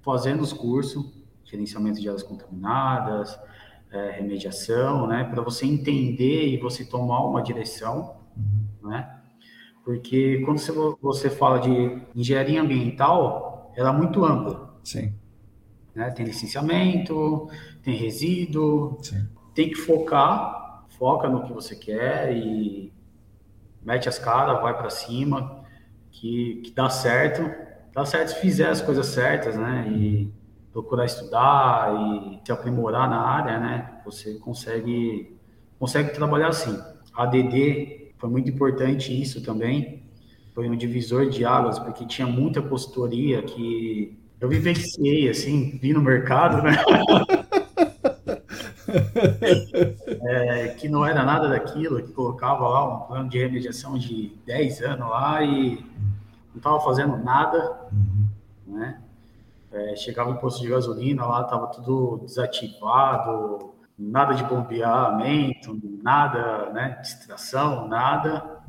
fazendo os cursos, gerenciamento de áreas contaminadas, é, remediação, né? Para você entender e você tomar uma direção, uhum. né? Porque quando você fala de engenharia ambiental, ela é muito ampla. Sim. Né? Tem licenciamento, tem resíduo, Sim. tem que focar, foca no que você quer e mete as caras, vai para cima, que, que dá certo. Dá certo se fizer as coisas certas, né? E procurar estudar e se aprimorar na área, né? Você consegue, consegue trabalhar assim. ADD foi muito importante isso também. Foi um divisor de águas, porque tinha muita consultoria que eu vivenciei, assim, vi no mercado, né? <laughs> que não era nada daquilo, que colocava lá um plano de remediação de 10 anos lá e não estava fazendo nada, né? É, chegava em posto de gasolina lá, estava tudo desativado, nada de bombeamento, nada, né, distração, nada.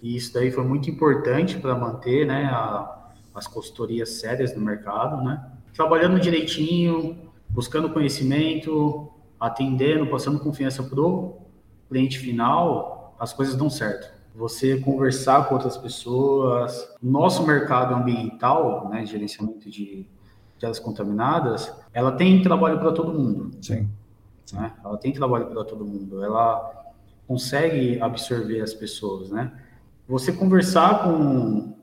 E isso daí foi muito importante para manter, né, a, as consultorias sérias no mercado, né? Trabalhando direitinho, buscando conhecimento, atendendo, passando confiança pro cliente final, as coisas dão certo. Você conversar com outras pessoas, nosso mercado ambiental, né, gerenciamento de, de áreas contaminadas, ela tem trabalho para todo mundo. Sim. Né? Ela tem trabalho para todo mundo. Ela consegue absorver as pessoas, né? Você conversar com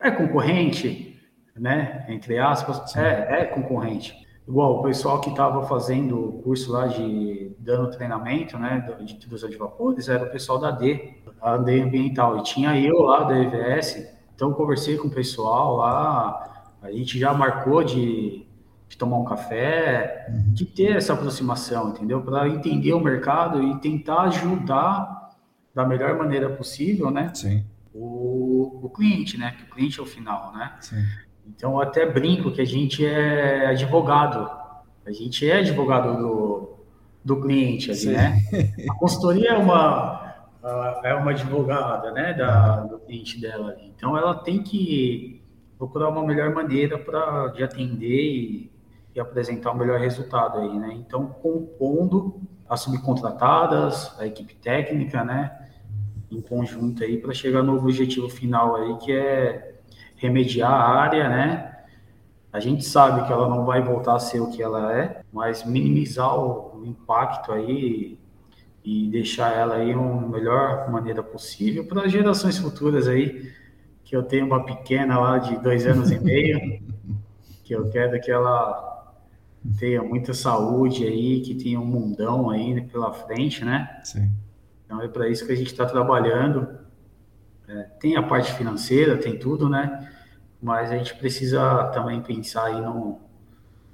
é concorrente, né? Entre aspas, é, é concorrente. Igual o pessoal que estava fazendo o curso lá de dando treinamento, né, de indústria de vapores, era o pessoal da D, a D ambiental, e tinha eu lá da EVS, então conversei com o pessoal lá, a gente já marcou de, de tomar um café, uhum. de ter essa aproximação, entendeu? Para entender o mercado e tentar ajudar da melhor maneira possível, né? Sim. O, o cliente, né? Que o cliente é o final, né? Sim. Então, eu até brinco que a gente é advogado. A gente é advogado do, do cliente ali, Sim. né? A consultoria é uma, é uma advogada, né, da, do cliente dela. Então, ela tem que procurar uma melhor maneira para de atender e, e apresentar o um melhor resultado aí, né? Então, compondo as subcontratadas, a equipe técnica, né, em conjunto aí para chegar no objetivo final aí que é remediar a área, né? A gente sabe que ela não vai voltar a ser o que ela é, mas minimizar o, impacto aí e deixar ela aí uma melhor maneira possível para as gerações futuras aí, que eu tenho uma pequena lá de dois anos e meio, <laughs> que eu quero que ela tenha muita saúde aí, que tenha um mundão aí pela frente, né? Sim. Então é para isso que a gente está trabalhando. É, tem a parte financeira, tem tudo, né? Mas a gente precisa também pensar aí no,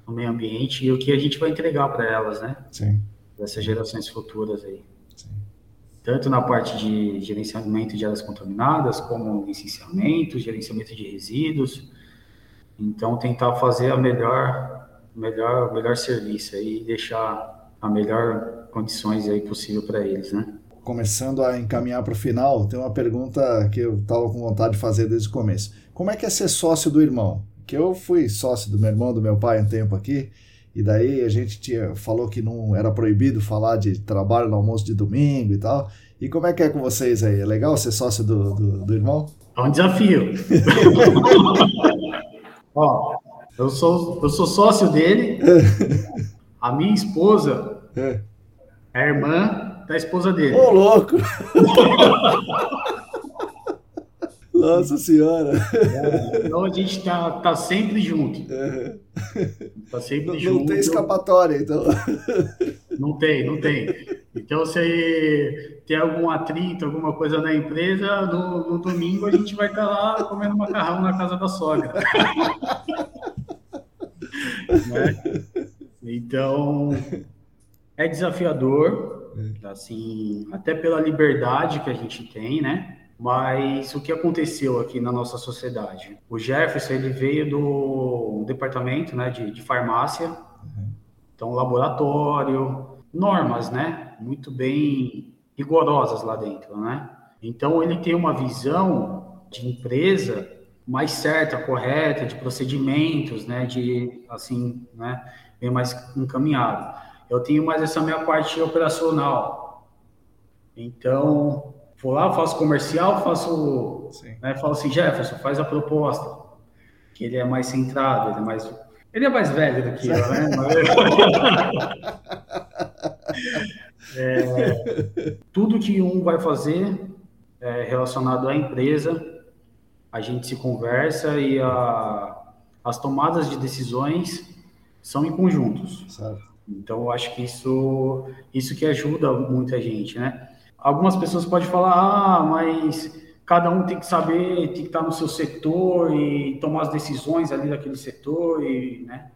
no meio ambiente e o que a gente vai entregar para elas, né? Sim. Dessas gerações futuras aí. Sim. Tanto na parte de gerenciamento de áreas contaminadas, como licenciamento, gerenciamento de resíduos. Então, tentar fazer a melhor, melhor, melhor serviço aí e deixar a melhor condições aí possível para eles, né? Começando a encaminhar para o final, tem uma pergunta que eu estava com vontade de fazer desde o começo como é que é ser sócio do irmão? Que eu fui sócio do meu irmão, do meu pai um tempo aqui, e daí a gente tinha, falou que não era proibido falar de trabalho no almoço de domingo e tal. E como é que é com vocês aí? É legal ser sócio do, do, do irmão? É um desafio. <laughs> Ó, eu sou, eu sou sócio dele. <laughs> A minha esposa é, é a irmã da esposa dele. Ô, louco! <laughs> Nossa Senhora! É, então a gente tá, tá sempre junto. É. Tá sempre não, junto. Não tem escapatória, então. Não tem, não tem. Então, se tem algum atrito, alguma coisa na empresa, no, no domingo a gente vai estar tá lá comendo macarrão na casa da sogra. <laughs> né? Então, é desafiador, é. assim, até pela liberdade que a gente tem, né? Mas o que aconteceu aqui na nossa sociedade? O Jefferson ele veio do departamento né, de, de farmácia, uhum. então laboratório, normas, né, muito bem rigorosas lá dentro, né? Então ele tem uma visão de empresa mais certa, correta, de procedimentos, né, de assim, né, bem mais encaminhado. Eu tenho mais essa minha parte operacional. Então, Vou lá, faço comercial, faço. Né, falo assim, Jefferson, faz a proposta. Que ele é mais centrado, ele é mais. Ele é mais velho do que eu, né? <laughs> é, tudo que um vai fazer é, relacionado à empresa, a gente se conversa e a, as tomadas de decisões são em conjuntos. Certo. Então, eu acho que isso, isso que ajuda muita gente, né? Algumas pessoas podem falar, ah, mas cada um tem que saber, tem que estar no seu setor e tomar as decisões ali daquele setor e, né?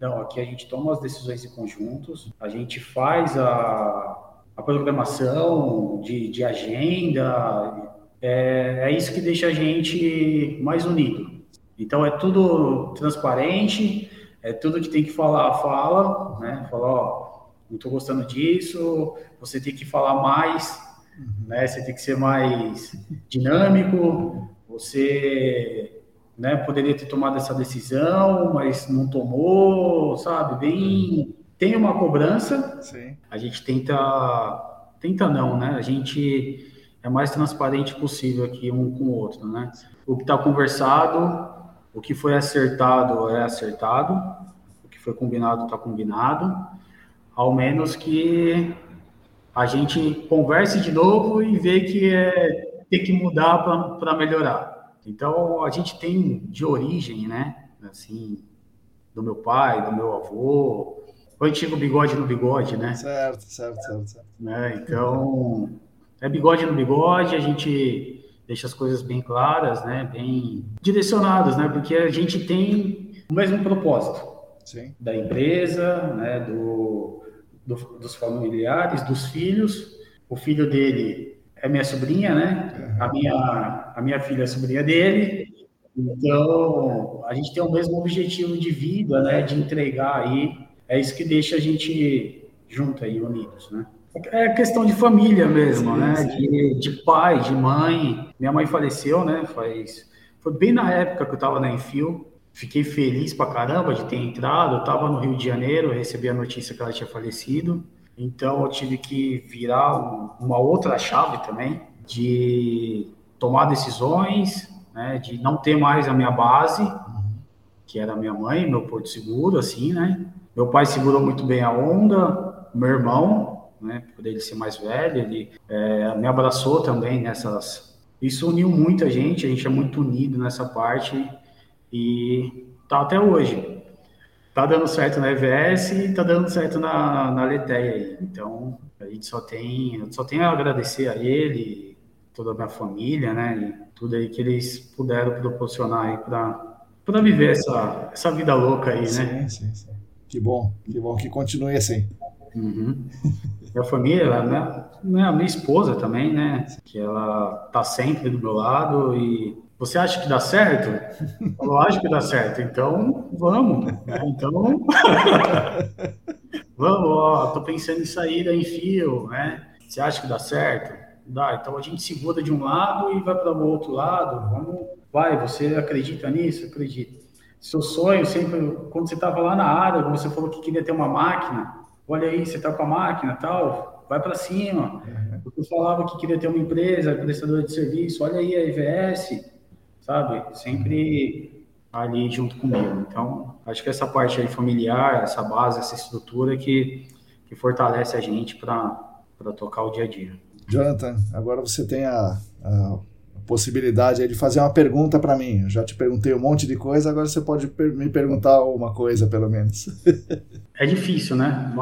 Não, aqui a gente toma as decisões em conjuntos, a gente faz a, a programação de, de agenda, é, é isso que deixa a gente mais unido. Então é tudo transparente, é tudo que tem que falar, fala, né? Falar, ó, não estou gostando disso, você tem que falar mais, uhum. né? Você tem que ser mais dinâmico, você né, poderia ter tomado essa decisão, mas não tomou, sabe? Bem, tem uma cobrança. Sim. A gente tenta, tenta não, né? A gente é mais transparente possível aqui um com o outro, né? O que está conversado, o que foi acertado é acertado, o que foi combinado está combinado, ao menos que a gente converse de novo e vê que é ter que mudar para melhorar. Então, a gente tem de origem, né? Assim, do meu pai, do meu avô, o antigo bigode no bigode, né? Certo, certo, certo. certo. Né? Então, é bigode no bigode, a gente deixa as coisas bem claras, né? Bem direcionadas, né? Porque a gente tem o mesmo propósito. Sim. Da empresa, né? Do, do, dos familiares, dos filhos. O filho dele é minha sobrinha, né? A minha, a minha filha é sobrinha dele. Então, a gente tem o mesmo objetivo de vida, né? De entregar aí. É isso que deixa a gente junto aí, unidos, né? É questão de família mesmo, sim, né? Sim. De, de pai, de mãe. Minha mãe faleceu, né? Faz... Foi bem na época que eu estava na Enfio. Fiquei feliz pra caramba de ter entrado. Eu estava no Rio de Janeiro, recebi a notícia que ela tinha falecido. Então eu tive que virar uma outra chave também de tomar decisões, né, de não ter mais a minha base, que era minha mãe, meu porto seguro, assim, né? Meu pai segurou muito bem a onda, meu irmão, né, por ele ser mais velho, ele é, me abraçou também nessas. Isso uniu muita gente, a gente é muito unido nessa parte e tá até hoje tá dando certo na EVS e tá dando certo na, na Leteia aí. Então, a gente só tem, só tenho a agradecer a ele, toda a minha família, né, e tudo aí que eles puderam proporcionar aí para para viver essa, essa vida louca aí, sim, né? Sim, sim. Que bom, que bom que continue assim. Uhum. Minha família, né, minha, minha esposa também, né, que ela tá sempre do meu lado e você acha que dá certo? <laughs> Lógico que dá certo. Então, vamos. Né? Então, <laughs> vamos, ó, tô pensando em sair da Enfio, né? Você acha que dá certo? Dá. Então a gente segura de um lado e vai para o outro lado. Vamos, vai. Você acredita nisso? Acredita. Seu sonho sempre, quando você estava lá na área, você falou que queria ter uma máquina. Olha aí, você está com a máquina, tal. Vai para cima. Uhum. Você falava que queria ter uma empresa, prestadora de serviço. Olha aí a IVS sabe? Sempre ali junto comigo. Então, acho que essa parte aí familiar, essa base, essa estrutura que, que fortalece a gente para tocar o dia a dia. Jonathan, agora você tem a, a possibilidade de fazer uma pergunta para mim. Eu já te perguntei um monte de coisa, agora você pode me perguntar uma coisa, pelo menos. <laughs> é difícil, né?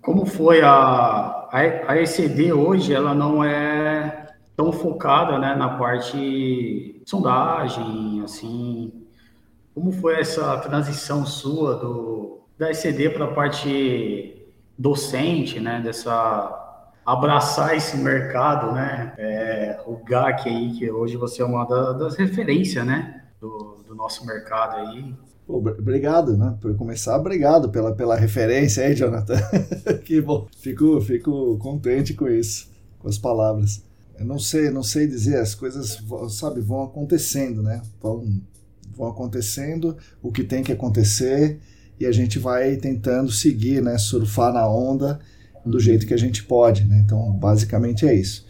Como foi a, a, a ECD hoje, ela não é tão focada né, na parte sondagem, assim. Como foi essa transição sua do, da ECD para a parte docente, né, dessa abraçar esse mercado, né, é, o GAC aí, que hoje você é uma das referências, né, do, do nosso mercado aí. Obrigado, né? Por começar, obrigado pela, pela referência aí, Jonathan. <laughs> que bom. Fico, fico contente com isso, com as palavras eu não sei, não sei dizer, as coisas, sabe, vão acontecendo, né? Vão, vão acontecendo o que tem que acontecer e a gente vai tentando seguir, né? Surfar na onda do jeito que a gente pode, né? Então, basicamente é isso.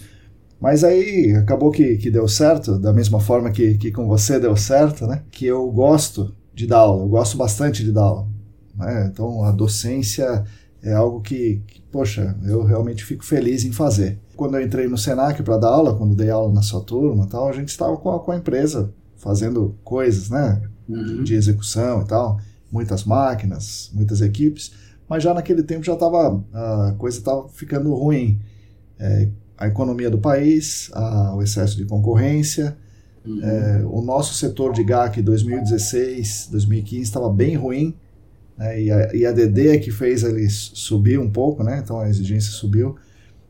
Mas aí acabou que, que deu certo, da mesma forma que, que com você deu certo, né? Que eu gosto de dar aula, eu gosto bastante de dar aula. Né? Então, a docência é algo que, que, poxa, eu realmente fico feliz em fazer. Quando eu entrei no Senac para dar aula, quando dei aula na sua turma tal, a gente estava com, com a, empresa fazendo coisas, né, uhum. de execução e tal, muitas máquinas, muitas equipes, mas já naquele tempo já estava a coisa estava ficando ruim. É, a economia do país, a, o excesso de concorrência, uhum. é, o nosso setor de GAC 2016, 2015 estava bem ruim né? E, a, e a DD é que fez ele subir um pouco, né? então a exigência subiu.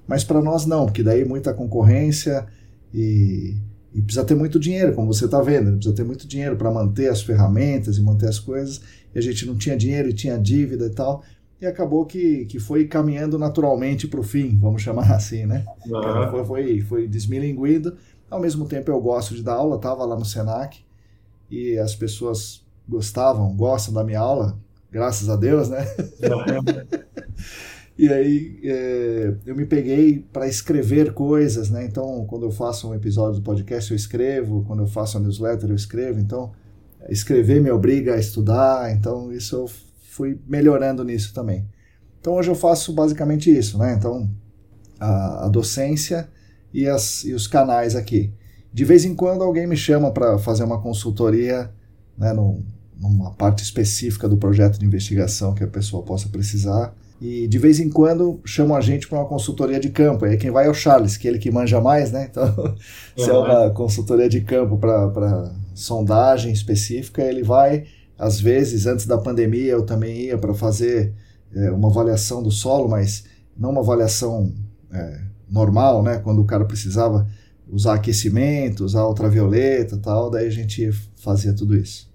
Mas para nós não, porque daí muita concorrência e, e precisa ter muito dinheiro, como você está vendo, precisa ter muito dinheiro para manter as ferramentas e manter as coisas. E a gente não tinha dinheiro e tinha dívida e tal. e acabou que, que foi caminhando naturalmente para o fim, vamos chamar <laughs> assim, né? Uhum. Foi, foi, foi desmilinguindo. Ao mesmo tempo eu gosto de dar aula, estava lá no Senac e as pessoas gostavam, gostam da minha aula, graças a Deus, né? <laughs> E aí é, eu me peguei para escrever coisas, né? Então, quando eu faço um episódio do podcast, eu escrevo, quando eu faço a newsletter, eu escrevo. Então, escrever me obriga a estudar, então isso eu fui melhorando nisso também. Então hoje eu faço basicamente isso, né? Então a, a docência e, as, e os canais aqui. De vez em quando alguém me chama para fazer uma consultoria, né, numa parte específica do projeto de investigação que a pessoa possa precisar. E de vez em quando chamam a gente para uma consultoria de campo. Aí quem vai é o Charles, que é ele que manja mais, né? <laughs> Então, se é uma consultoria de campo para sondagem específica, ele vai às vezes, antes da pandemia, eu também ia para fazer é, uma avaliação do solo, mas não uma avaliação é, normal, né? Quando o cara precisava usar aquecimento, usar ultravioleta tal, daí a gente fazia tudo isso.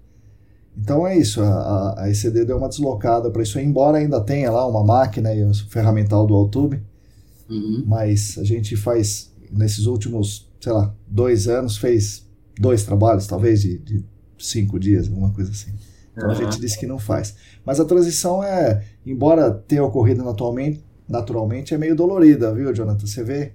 Então é isso, a, a ECD deu uma deslocada para isso, embora ainda tenha lá uma máquina e o ferramental do Altube, uhum. mas a gente faz, nesses últimos, sei lá, dois anos, fez dois trabalhos, talvez, de, de cinco dias, alguma coisa assim. Então uhum. a gente diz que não faz. Mas a transição é, embora tenha ocorrido naturalmente, naturalmente é meio dolorida, viu, Jonathan? Você vê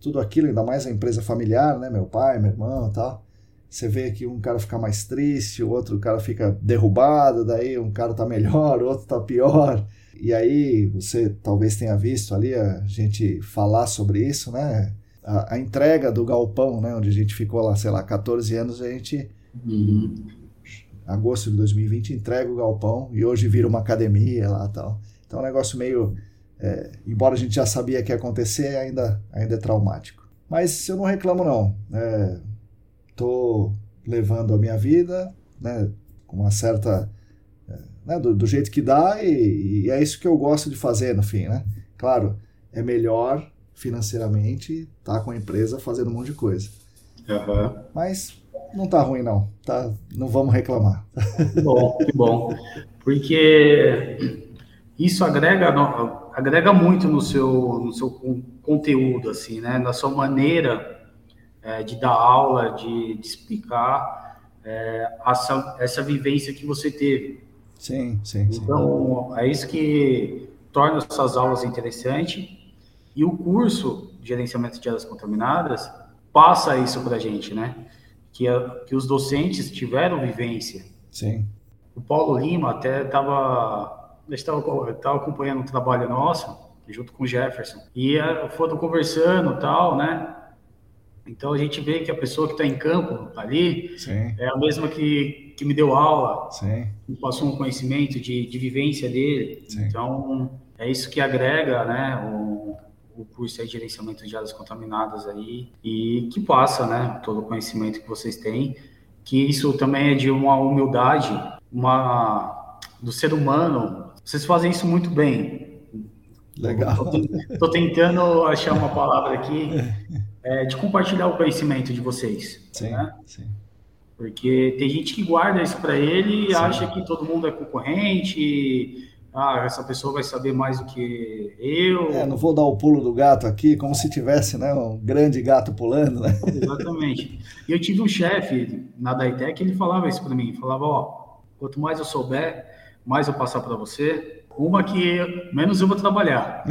tudo aquilo, ainda mais a empresa familiar, né? Meu pai, meu irmão e tal. Você vê que um cara fica mais triste, o outro cara fica derrubado, daí um cara tá melhor, <laughs> o outro tá pior. E aí você talvez tenha visto ali a gente falar sobre isso, né? A, a entrega do galpão, né? Onde a gente ficou lá, sei lá, 14 anos, a gente uhum agosto de 2020, entrega o galpão e hoje vira uma academia lá tal. Então é um negócio meio, é, embora a gente já sabia que ia acontecer, ainda, ainda é traumático. Mas eu não reclamo não. É, tô levando a minha vida, né, com uma certa, é, né, do, do, jeito que dá e, e, é isso que eu gosto de fazer no fim, né? Claro, é melhor financeiramente estar tá com a empresa fazendo um monte de coisa. Uhum. Mas não tá ruim, não. Tá, não vamos reclamar. Que bom, que bom. Porque isso agrega, agrega muito no seu, no seu conteúdo, assim, né? Na sua maneira é, de dar aula, de, de explicar é, essa, essa vivência que você teve. Sim, sim, sim. Então, é isso que torna essas aulas interessantes. E o curso de gerenciamento de áreas contaminadas passa isso para a gente, né? que, a, que os docentes tiveram vivência. Sim. O Paulo Lima até estava estava acompanhando um trabalho nosso junto com o Jefferson e eh, foram conversando tal, né? Então a gente vê que a pessoa que está em campo ali Sim. é a mesma que, que me deu aula, Sim. que passou um conhecimento de, de vivência dele. Sim. Então é isso que agrega, né? O, o curso de gerenciamento de áreas contaminadas aí e que passa, né, todo o conhecimento que vocês têm, que isso também é de uma humildade, uma do ser humano. Vocês fazem isso muito bem. Legal. Estou tentando achar uma palavra aqui <laughs> é, de compartilhar o conhecimento de vocês. Sim, né? sim. Porque tem gente que guarda isso para ele e acha que todo mundo é concorrente ah, essa pessoa vai saber mais do que eu. É, não vou dar o pulo do gato aqui, como se tivesse né, um grande gato pulando, né? <laughs> Exatamente. E eu tive um chefe na Daitec, ele falava isso para mim, falava, ó, quanto mais eu souber, mais eu passar para você, uma que menos eu vou trabalhar. <laughs>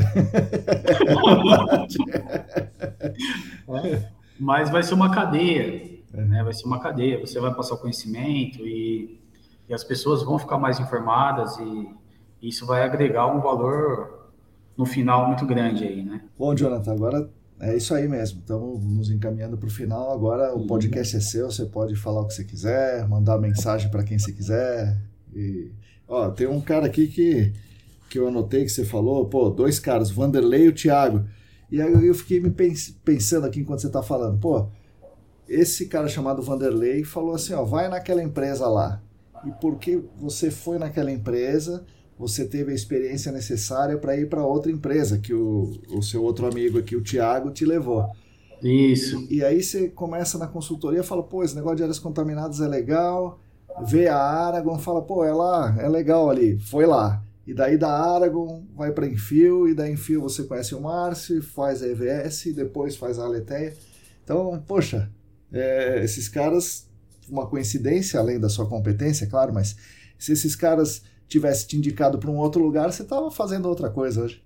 é, mas vai ser uma cadeia, né? Vai ser uma cadeia, você vai passar o conhecimento e, e as pessoas vão ficar mais informadas e isso vai agregar um valor no final muito grande aí, né? Bom, Jonathan, agora é isso aí mesmo. Estamos nos encaminhando para o final. Agora o podcast é seu, você pode falar o que você quiser, mandar mensagem para quem você quiser. E, ó, tem um cara aqui que, que eu anotei que você falou, pô, dois caras, Vanderlei e o Thiago. E aí eu fiquei me pensando aqui enquanto você está falando, pô, esse cara chamado Vanderlei falou assim, ó, vai naquela empresa lá. E porque você foi naquela empresa, você teve a experiência necessária para ir para outra empresa que o, o seu outro amigo aqui, o Tiago, te levou. Isso. E aí você começa na consultoria e fala, pô, esse negócio de áreas contaminadas é legal. Vê a Aragon, fala, pô, é lá, é legal ali, foi lá. E daí da Aragon vai para Enfio, e da Enfio você conhece o Márcio, faz a EVS, depois faz a Aleteia. Então, poxa, é, esses caras, uma coincidência, além da sua competência, claro, mas se esses caras tivessem te indicado para um outro lugar, você estava fazendo outra coisa hoje.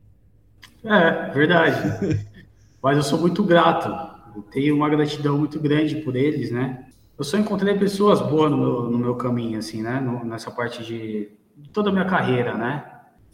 É, verdade. <laughs> mas eu sou muito grato. Eu tenho uma gratidão muito grande por eles, né? Eu só encontrei pessoas boas no meu, no meu caminho, assim, né? No, nessa parte de, de, toda a minha carreira, né?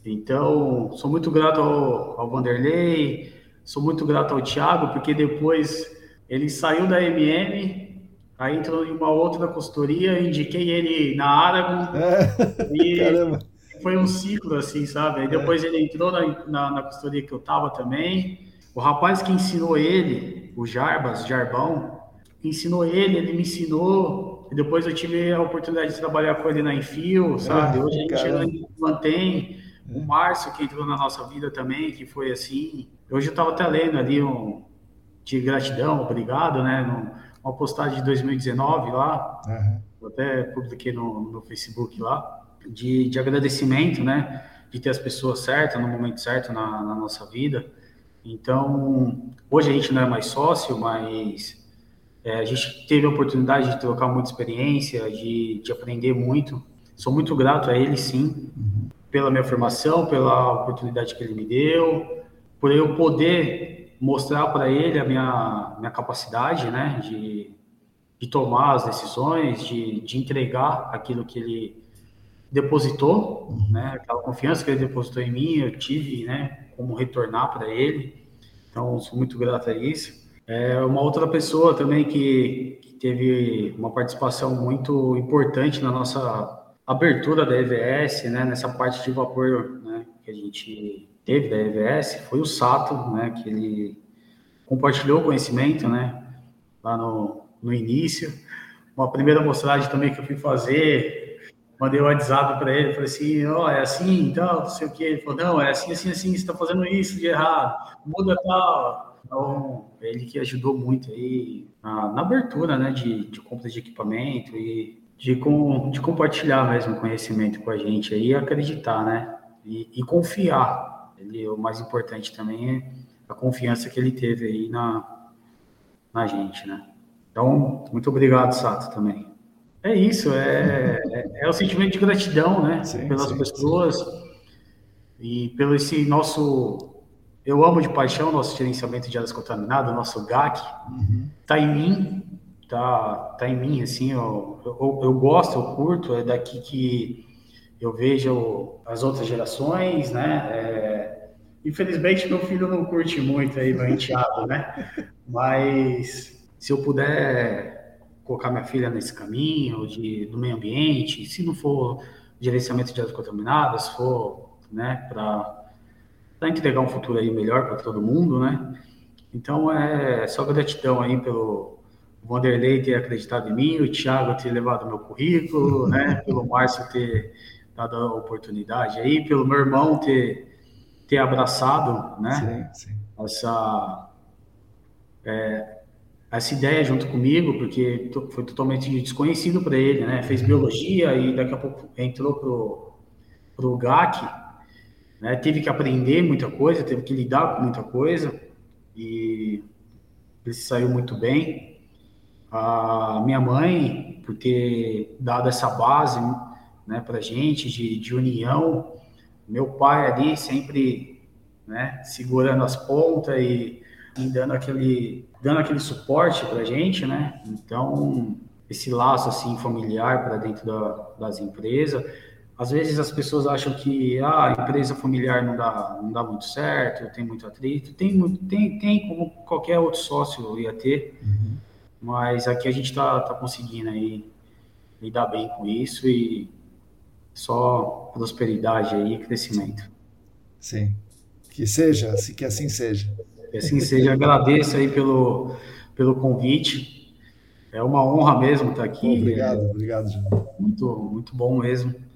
Então, sou muito grato ao, ao Vanderlei, sou muito grato ao Thiago, porque depois ele saiu da MM, aí entrou em uma outra consultoria, indiquei ele na Aragon, é, <laughs> e caramba. foi um ciclo, assim, sabe? Aí depois é. ele entrou na, na, na consultoria que eu tava também. O rapaz que ensinou ele, o Jarbas, Jarbão, ensinou ele, ele me ensinou, e depois eu tive a oportunidade de trabalhar com ele na Enfio, sabe? Hoje a gente mantém o Márcio, que entrou na nossa vida também, que foi assim. Hoje eu estava até lendo ali um de gratidão, obrigado, né? Uma postagem de 2019 lá, uhum. eu até publiquei no, no Facebook lá, de, de agradecimento, né? De ter as pessoas certas no momento certo na, na nossa vida. Então, hoje a gente não é mais sócio, mas é, a gente teve a oportunidade de trocar muita experiência, de, de aprender muito. Sou muito grato a ele, sim, pela minha formação, pela oportunidade que ele me deu, por eu poder mostrar para ele a minha, minha capacidade, né, de, de tomar as decisões, de, de entregar aquilo que ele depositou, né, aquela confiança que ele depositou em mim, eu tive, né, como retornar para ele. Então, sou muito grato a isso. É uma outra pessoa também que, que teve uma participação muito importante na nossa abertura da EVS, né, nessa parte de vapor né, que a gente teve da EVS, foi o Sato, né, que ele compartilhou conhecimento, né, lá no, no início. Uma primeira mostragem também que eu fui fazer, mandei o um WhatsApp para ele, falei assim, ó, oh, é assim, então, não sei o que. Ele falou, não, é assim, assim, assim, você está fazendo isso de errado, muda tal então, ele que ajudou muito aí na, na abertura, né, de, de compra de equipamento e de, com, de compartilhar mesmo conhecimento com a gente aí, acreditar, né, e, e confiar. Ele, o mais importante também é a confiança que ele teve aí na, na gente, né. Então, muito obrigado, Sato, também. É isso, é, é, é o sentimento de gratidão, né, sim, pelas sim, pessoas sim. e pelo esse nosso eu amo de paixão nosso gerenciamento de áreas contaminadas, nosso GAC. Uhum. Tá em mim, tá, tá em mim, assim, eu, eu, eu, gosto, eu curto, é daqui que eu vejo as outras gerações, né? É, infelizmente, meu filho não curte muito aí, meu enteado, né? <laughs> Mas se eu puder colocar minha filha nesse caminho de, do meio ambiente, se não for gerenciamento de áreas contaminadas, for, né, para para entregar um futuro aí melhor para todo mundo, né? Então é só gratidão aí pelo Vanderlei ter acreditado em mim, o Thiago ter levado meu currículo, né? <laughs> Pelo Márcio ter dado a oportunidade aí, pelo meu irmão ter, ter abraçado, né? Sim, sim. Essa é, essa ideia junto comigo, porque foi totalmente desconhecido para ele, né? Fez biologia e daqui a pouco entrou pro pro GAC né? Teve que aprender muita coisa, teve que lidar com muita coisa e ele saiu muito bem. A minha mãe, por ter dado essa base né, para gente de, de união, meu pai ali sempre né, segurando as pontas e, e dando aquele dando aquele suporte para gente, né? Então esse laço assim familiar para dentro da, das empresas às vezes as pessoas acham que ah, a empresa familiar não dá, não dá muito certo, tem muito atrito. Tem, tem, tem como qualquer outro sócio ia ter, uhum. mas aqui a gente está tá conseguindo aí lidar bem com isso e só prosperidade aí crescimento. Sim. Que seja, que assim seja. Que assim seja. Agradeço aí pelo, pelo convite. É uma honra mesmo estar aqui. Obrigado, obrigado, João. Muito, muito bom mesmo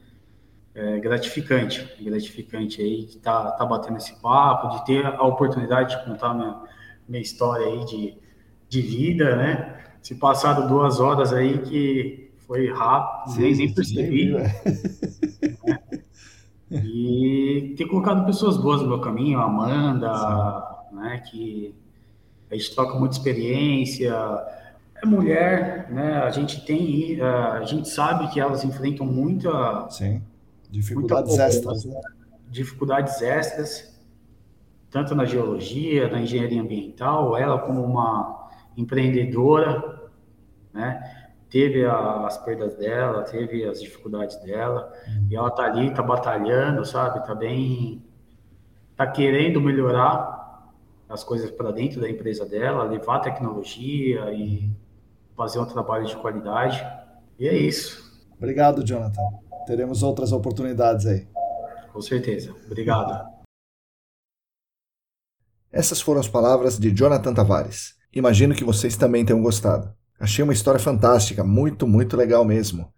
é, gratificante, gratificante aí de estar tá, tá batendo esse papo, de ter a oportunidade de contar minha, minha história aí de, de vida, né? Se passaram duas horas aí que foi rápido, sim, nem, nem percebi. Né? E e ter colocado pessoas boas no meu caminho, a Amanda, Sim. né, que a gente troca muita experiência, é mulher, né, a gente tem, a gente sabe que elas enfrentam muita... Sim, dificuldades extras. Né? Dificuldades extras, tanto na geologia, na engenharia ambiental, ela como uma empreendedora, né, teve as perdas dela, teve as dificuldades dela, uhum. e ela tá ali, tá batalhando, sabe? Tá bem. tá querendo melhorar as coisas para dentro da empresa dela, levar tecnologia e fazer um trabalho de qualidade. E é isso. Obrigado, Jonathan. Teremos outras oportunidades aí. Com certeza. Obrigado. Essas foram as palavras de Jonathan Tavares. Imagino que vocês também tenham gostado. Achei uma história fantástica, muito, muito legal mesmo.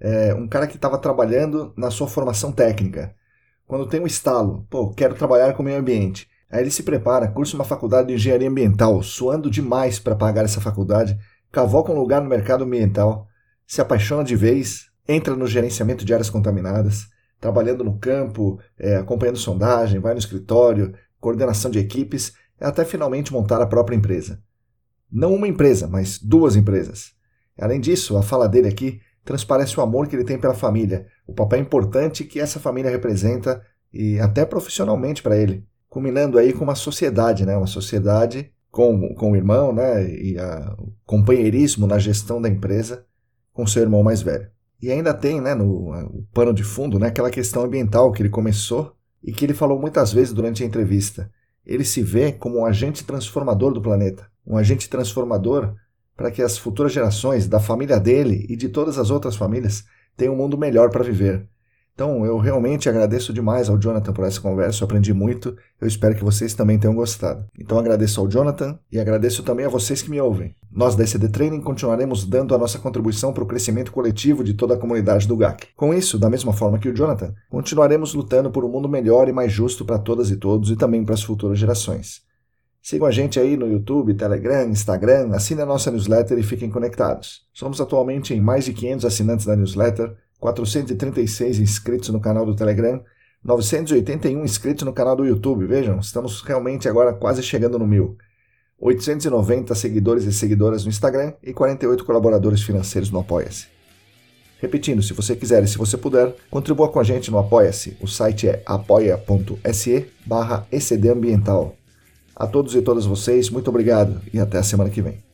É um cara que estava trabalhando na sua formação técnica. Quando tem um estalo, pô, quero trabalhar com o meio ambiente. Aí ele se prepara, cursa uma faculdade de engenharia ambiental, suando demais para pagar essa faculdade, cavoca um lugar no mercado ambiental, se apaixona de vez, entra no gerenciamento de áreas contaminadas, trabalhando no campo, é, acompanhando sondagem, vai no escritório, coordenação de equipes, até finalmente montar a própria empresa. Não uma empresa, mas duas empresas. Além disso, a fala dele aqui transparece o amor que ele tem pela família, o papel importante que essa família representa e até profissionalmente para ele, culminando aí com uma sociedade, né? Uma sociedade com, com o irmão, né? E a, o companheirismo na gestão da empresa com seu irmão mais velho. E ainda tem, né, no o pano de fundo, né, aquela questão ambiental que ele começou e que ele falou muitas vezes durante a entrevista. Ele se vê como um agente transformador do planeta um agente transformador para que as futuras gerações da família dele e de todas as outras famílias tenham um mundo melhor para viver. Então, eu realmente agradeço demais ao Jonathan por essa conversa, eu aprendi muito, eu espero que vocês também tenham gostado. Então, agradeço ao Jonathan e agradeço também a vocês que me ouvem. Nós da ECD Training continuaremos dando a nossa contribuição para o crescimento coletivo de toda a comunidade do GAC. Com isso, da mesma forma que o Jonathan, continuaremos lutando por um mundo melhor e mais justo para todas e todos e também para as futuras gerações. Sigam a gente aí no YouTube, Telegram, Instagram, assinem a nossa newsletter e fiquem conectados. Somos atualmente em mais de 500 assinantes da newsletter, 436 inscritos no canal do Telegram, 981 inscritos no canal do YouTube. Vejam, estamos realmente agora quase chegando no mil. 890 seguidores e seguidoras no Instagram e 48 colaboradores financeiros no Apoia-se. Repetindo, se você quiser e se você puder, contribua com a gente no Apoia-se. O site é apoia.se barra A todos e todas vocês, muito obrigado e até a semana que vem.